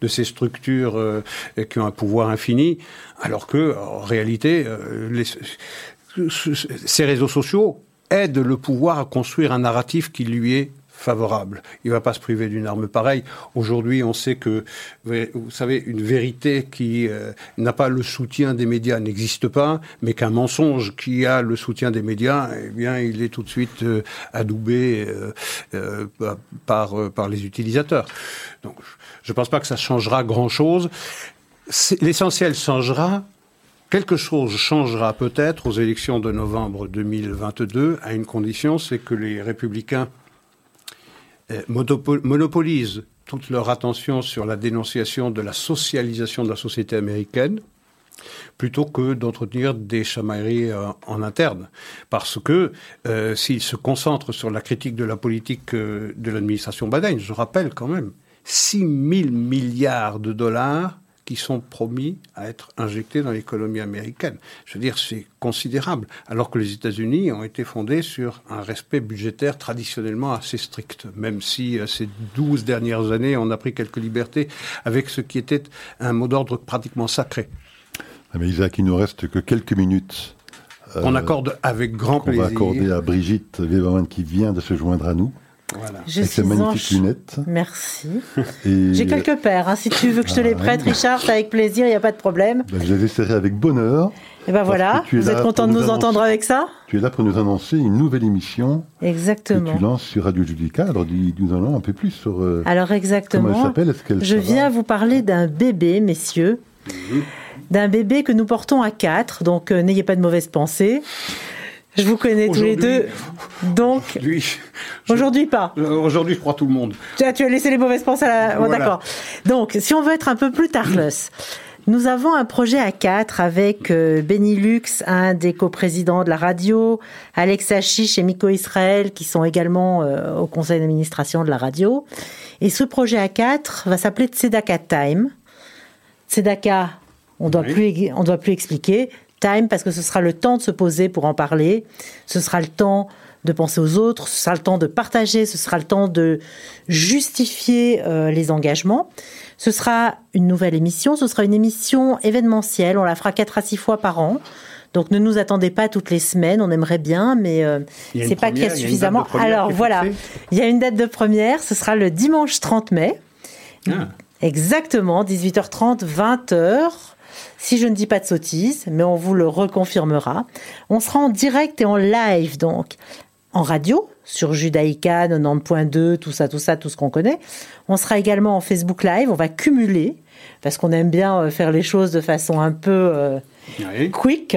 de ces structures qui ont un pouvoir infini, alors que en réalité, ces réseaux sociaux aident le pouvoir à construire un narratif qui lui est favorable. Il ne va pas se priver d'une arme pareille. Aujourd'hui, on sait que, vous savez, une vérité qui euh, n'a pas le soutien des médias n'existe pas, mais qu'un mensonge qui a le soutien des médias, eh bien, il est tout de suite euh, adoubé euh, par, par les utilisateurs. Donc, je ne pense pas que ça changera grand-chose. L'essentiel changera Quelque chose changera peut-être aux élections de novembre 2022 à une condition, c'est que les républicains monopolisent toute leur attention sur la dénonciation de la socialisation de la société américaine plutôt que d'entretenir des chamailleries euh, en interne. Parce que euh, s'ils se concentrent sur la critique de la politique euh, de l'administration Biden, je rappelle quand même 6 000 milliards de dollars qui sont promis à être injectés dans l'économie américaine. Je veux dire, c'est considérable, alors que les États-Unis ont été fondés sur un respect budgétaire traditionnellement assez strict, même si euh, ces 12 dernières années, on a pris quelques libertés avec ce qui était un mot d'ordre pratiquement sacré. Ah, Mais Isaac, il nous reste que quelques minutes. euh, On accorde avec grand plaisir. va accorder à Brigitte Weberman qui vient de se joindre à nous Voilà. Je avec ses suis magnifiques en... lunettes. Merci. Et J'ai quelques paires. hein. Si tu veux que je te les Ah, prête, Richard, c'est avec plaisir, il n'y a pas de problème. ben, je les essaierai avec bonheur. Et ben voilà, que tu es vous êtes content de nous nous entendre avec ça? Tu es là pour nous annoncer une nouvelle émission que Exactement. tu lances sur Radio Judica. Alors dis- nous allons un peu plus sur euh, Alors comment elle exactement. s'appelle? Est-ce qu'elle Je viens vous parler d'un bébé, messieurs. D'un bébé que nous portons à quatre, donc euh, n'ayez pas de mauvaises pensées. Je vous connais tous les deux. Donc, aujourd'hui pas. aujourd'hui, je crois tout le monde. Tu as, tu as laissé les mauvaises pensées à la... Bon, Voilà. D'accord. Donc, si on veut être un peu plus tartless, nous avons un projet à quatre avec euh, Benny Lux, un des coprésidents de la radio, Alex Hachiche et Miko Israël, qui sont également euh, au conseil d'administration de la radio. Et ce projet à quatre va s'appeler Tzedaka Time. Tzedaka, on Oui. on doit plus expliquer. Time, parce que ce sera le temps de se poser pour en parler. Ce sera le temps de penser aux autres, ce sera le temps de partager, ce sera le temps de justifier euh, les engagements. Ce sera une nouvelle émission, ce sera une émission événementielle, on la fera quatre à six fois par an. Donc ne nous attendez pas toutes les semaines, on aimerait bien, mais euh, c'est pas qu'il y a y suffisamment. Alors voilà, il y a une date de première, ce sera le dimanche 30 mai. Ah. Exactement, 18h30, 20h. Si je ne dis pas de sottises, mais on vous le reconfirmera. On sera en direct et en live, donc, en radio, sur Judaïka, 90.2, tout ça, tout ça, tout ce qu'on connaît. On sera également en Facebook Live, on va cumuler, parce qu'on aime bien euh, faire les choses de façon un peu euh, Oui. quick.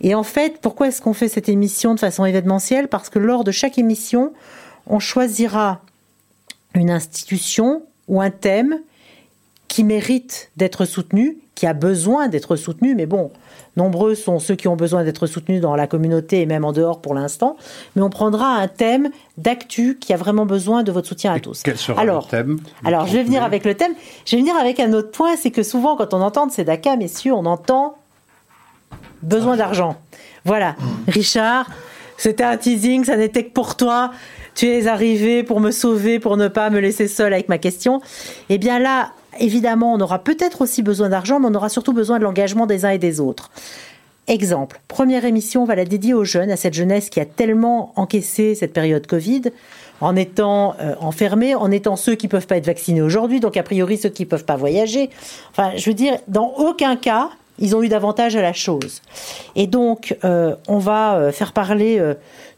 Et en fait, pourquoi est-ce qu'on fait cette émission de façon événementielle? Parce que lors de chaque émission, on choisira une institution ou un thème qui mérite d'être soutenu, qui a besoin d'être soutenu, mais bon, nombreux sont ceux qui ont besoin d'être soutenus dans la communauté et même en dehors pour l'instant, mais on prendra un thème d'actu qui a vraiment besoin de votre soutien à tous. Quel sera alors, le thème Alors, je vais 30 venir avec le thème. Je vais venir avec un autre point, c'est que souvent, quand on entend de ces DACA, messieurs, on entend besoin d'argent. Voilà, Richard, c'était un teasing, ça n'était que pour toi. tu es arrivé pour me sauver, pour ne pas me laisser seule avec ma question. Eh bien là, évidemment, on aura peut-être aussi besoin d'argent, mais on aura surtout besoin de l'engagement des uns et des autres. Exemple, première émission, on va la dédier aux jeunes, à cette jeunesse qui a tellement encaissé cette période Covid, en étant euh, enfermés, en étant ceux qui peuvent pas être vaccinés aujourd'hui, donc a priori ceux qui peuvent pas voyager. Enfin, je veux dire, dans aucun cas, ils ont eu davantage à la chose. Et donc, euh, on va euh, faire parler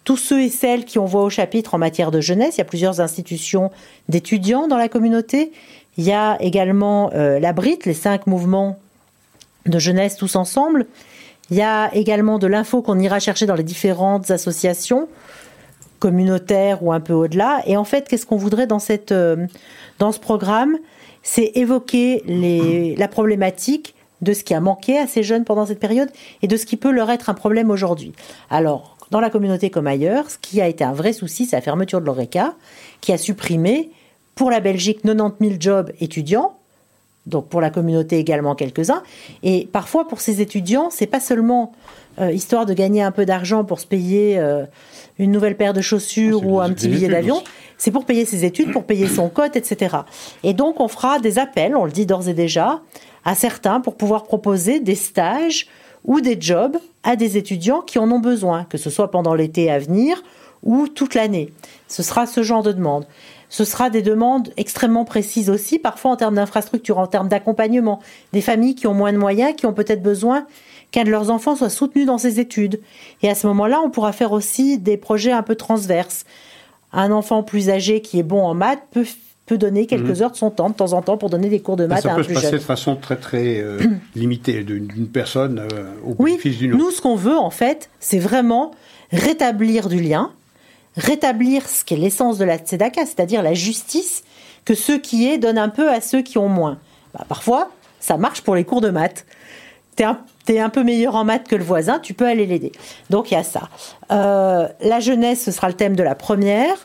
tous ceux et celles qui ont voix au chapitre en matière de jeunesse. Il y a plusieurs institutions d'étudiants dans la communauté. Il y a également la BRIT, les cinq mouvements de jeunesse tous ensemble. Il y a également de l'info qu'on ira chercher dans les différentes associations communautaires ou un peu au-delà. Et en fait, qu'est-ce qu'on voudrait dans, cette, euh, dans ce programme? C'est évoquer les, la problématique de ce qui a manqué à ces jeunes pendant cette période et de ce qui peut leur être un problème aujourd'hui. Alors, dans la communauté comme ailleurs, ce qui a été un vrai souci, c'est la fermeture de l'ORECA, qui a supprimé pour la Belgique 90 000 jobs étudiants donc pour la communauté également quelques-uns. Et parfois pour ces étudiants, c'est pas seulement euh, histoire de gagner un peu d'argent pour se payer euh, une nouvelle paire de chaussures ou un petit billet d'avion. C'est pour payer ses études, pour payer son cote, etc. Et donc on fera des appels, on le dit d'ores et déjà, à certains pour pouvoir proposer des stages ou des jobs à des étudiants qui en ont besoin, que ce soit pendant l'été à venir ou toute l'année. Ce sera ce genre de demande ce sera des demandes extrêmement précises aussi, parfois en termes d'infrastructure, en termes d'accompagnement. Des familles qui ont moins de moyens, qui ont peut-être besoin qu'un de leurs enfants soit soutenu dans ses études. Et à ce moment-là, on pourra faire aussi des projets un peu transverses. Un enfant plus âgé qui est bon en maths peut, peut donner quelques mhm. heures de son temps, de temps en temps, pour donner des cours de maths à un plus jeune. Ça peut se passer de façon très très euh, limitée, d'une personne euh, au bénéfice d'une autre. Nous, ce qu'on veut, en fait, c'est vraiment rétablir du lien, rétablir ce qui est l'essence de la tzedaka, c'est-à-dire la justice que ceux qui aient donnent un peu à ceux qui ont moins. Bah, parfois, ça marche pour les cours de maths. Tu es, un peu meilleur en maths que le voisin, tu peux aller l'aider. Donc il y a ça. Euh, la jeunesse, ce sera le thème de la première.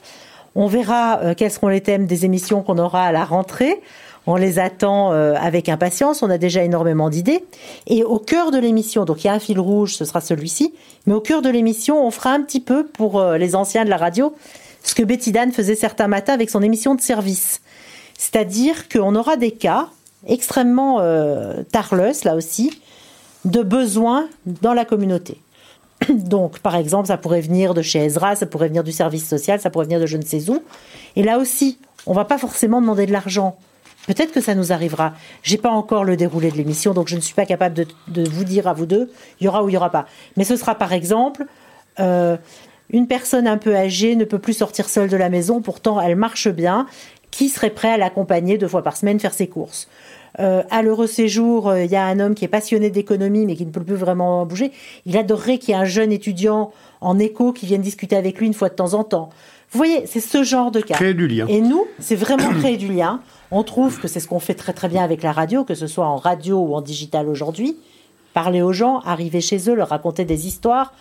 On verra euh, quels seront les thèmes des émissions qu'on aura à la rentrée. On les attend euh, avec impatience, on a déjà énormément d'idées. Et au cœur de l'émission, donc il y a un fil rouge, ce sera celui-ci, mais au cœur de l'émission, on fera un petit peu pour euh, les anciens de la radio ce que Betty Dan faisait certains matins avec son émission de service. C'est-à-dire qu'on aura des cas extrêmement euh, là aussi, de besoins dans la communauté. Donc, par exemple, ça pourrait venir de chez Ezra, ça pourrait venir du service social, ça pourrait venir de je ne sais où. Et là aussi, on va pas forcément demander de l'argent. Peut-être que ça nous arrivera. J'ai pas encore le déroulé de l'émission, donc je ne suis pas capable de, vous dire à vous deux, il y aura ou il y aura pas. Mais ce sera par exemple, euh, une personne un peu âgée ne peut plus sortir seule de la maison, pourtant elle marche bien. Qui serait prêt à l'accompagner deux fois par semaine faire ses courses? Euh, à l'heureux séjour, euh, il y a un homme qui est passionné d'économie mais qui ne peut plus vraiment bouger. Il adorerait qu'il y ait un jeune étudiant en éco qui vienne discuter avec lui une fois de temps en temps. Vous voyez, c'est ce genre de cas. Créer du lien. Et nous, c'est vraiment créer du lien. On trouve que c'est ce qu'on fait très très bien avec la radio, que ce soit en radio ou en digital aujourd'hui. Parler aux gens, arriver chez eux, leur raconter des histoires,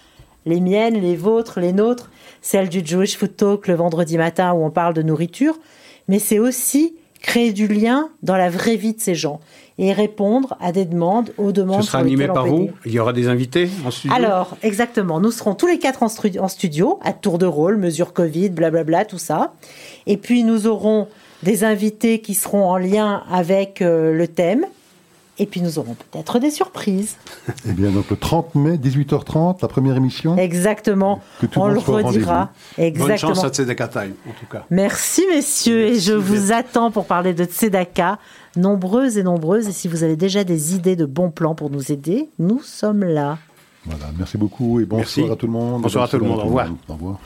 les miennes, les vôtres, les nôtres, celles du Jewish Food Talk le vendredi matin où on parle de nourriture, mais c'est aussi créer du lien dans la vraie vie de ces gens et répondre à des demandes, aux demandes. Ce sera animé par vous Il y aura des invités en studio? Alors, exactement. Nous serons tous les quatre en, en studio, à tour de rôle, mesure Covid, blablabla, tout ça. Et puis nous aurons des invités qui seront en lien avec euh, le thème. Et puis nous aurons peut-être des surprises. Eh bien, donc le 30 mai, 18h30, la première émission. Exactement. On le redira. Exactement. Bonne chance à Tzedaka Time, en tout cas. Merci, messieurs. et je vous attends pour parler de Tzedaka. Nombreuses et nombreuses. Et si vous avez déjà des idées de bons plans pour nous aider, nous sommes là. Voilà. Merci beaucoup et bonsoir à tout le monde. Bonsoir à tout le monde. Au revoir. Au revoir.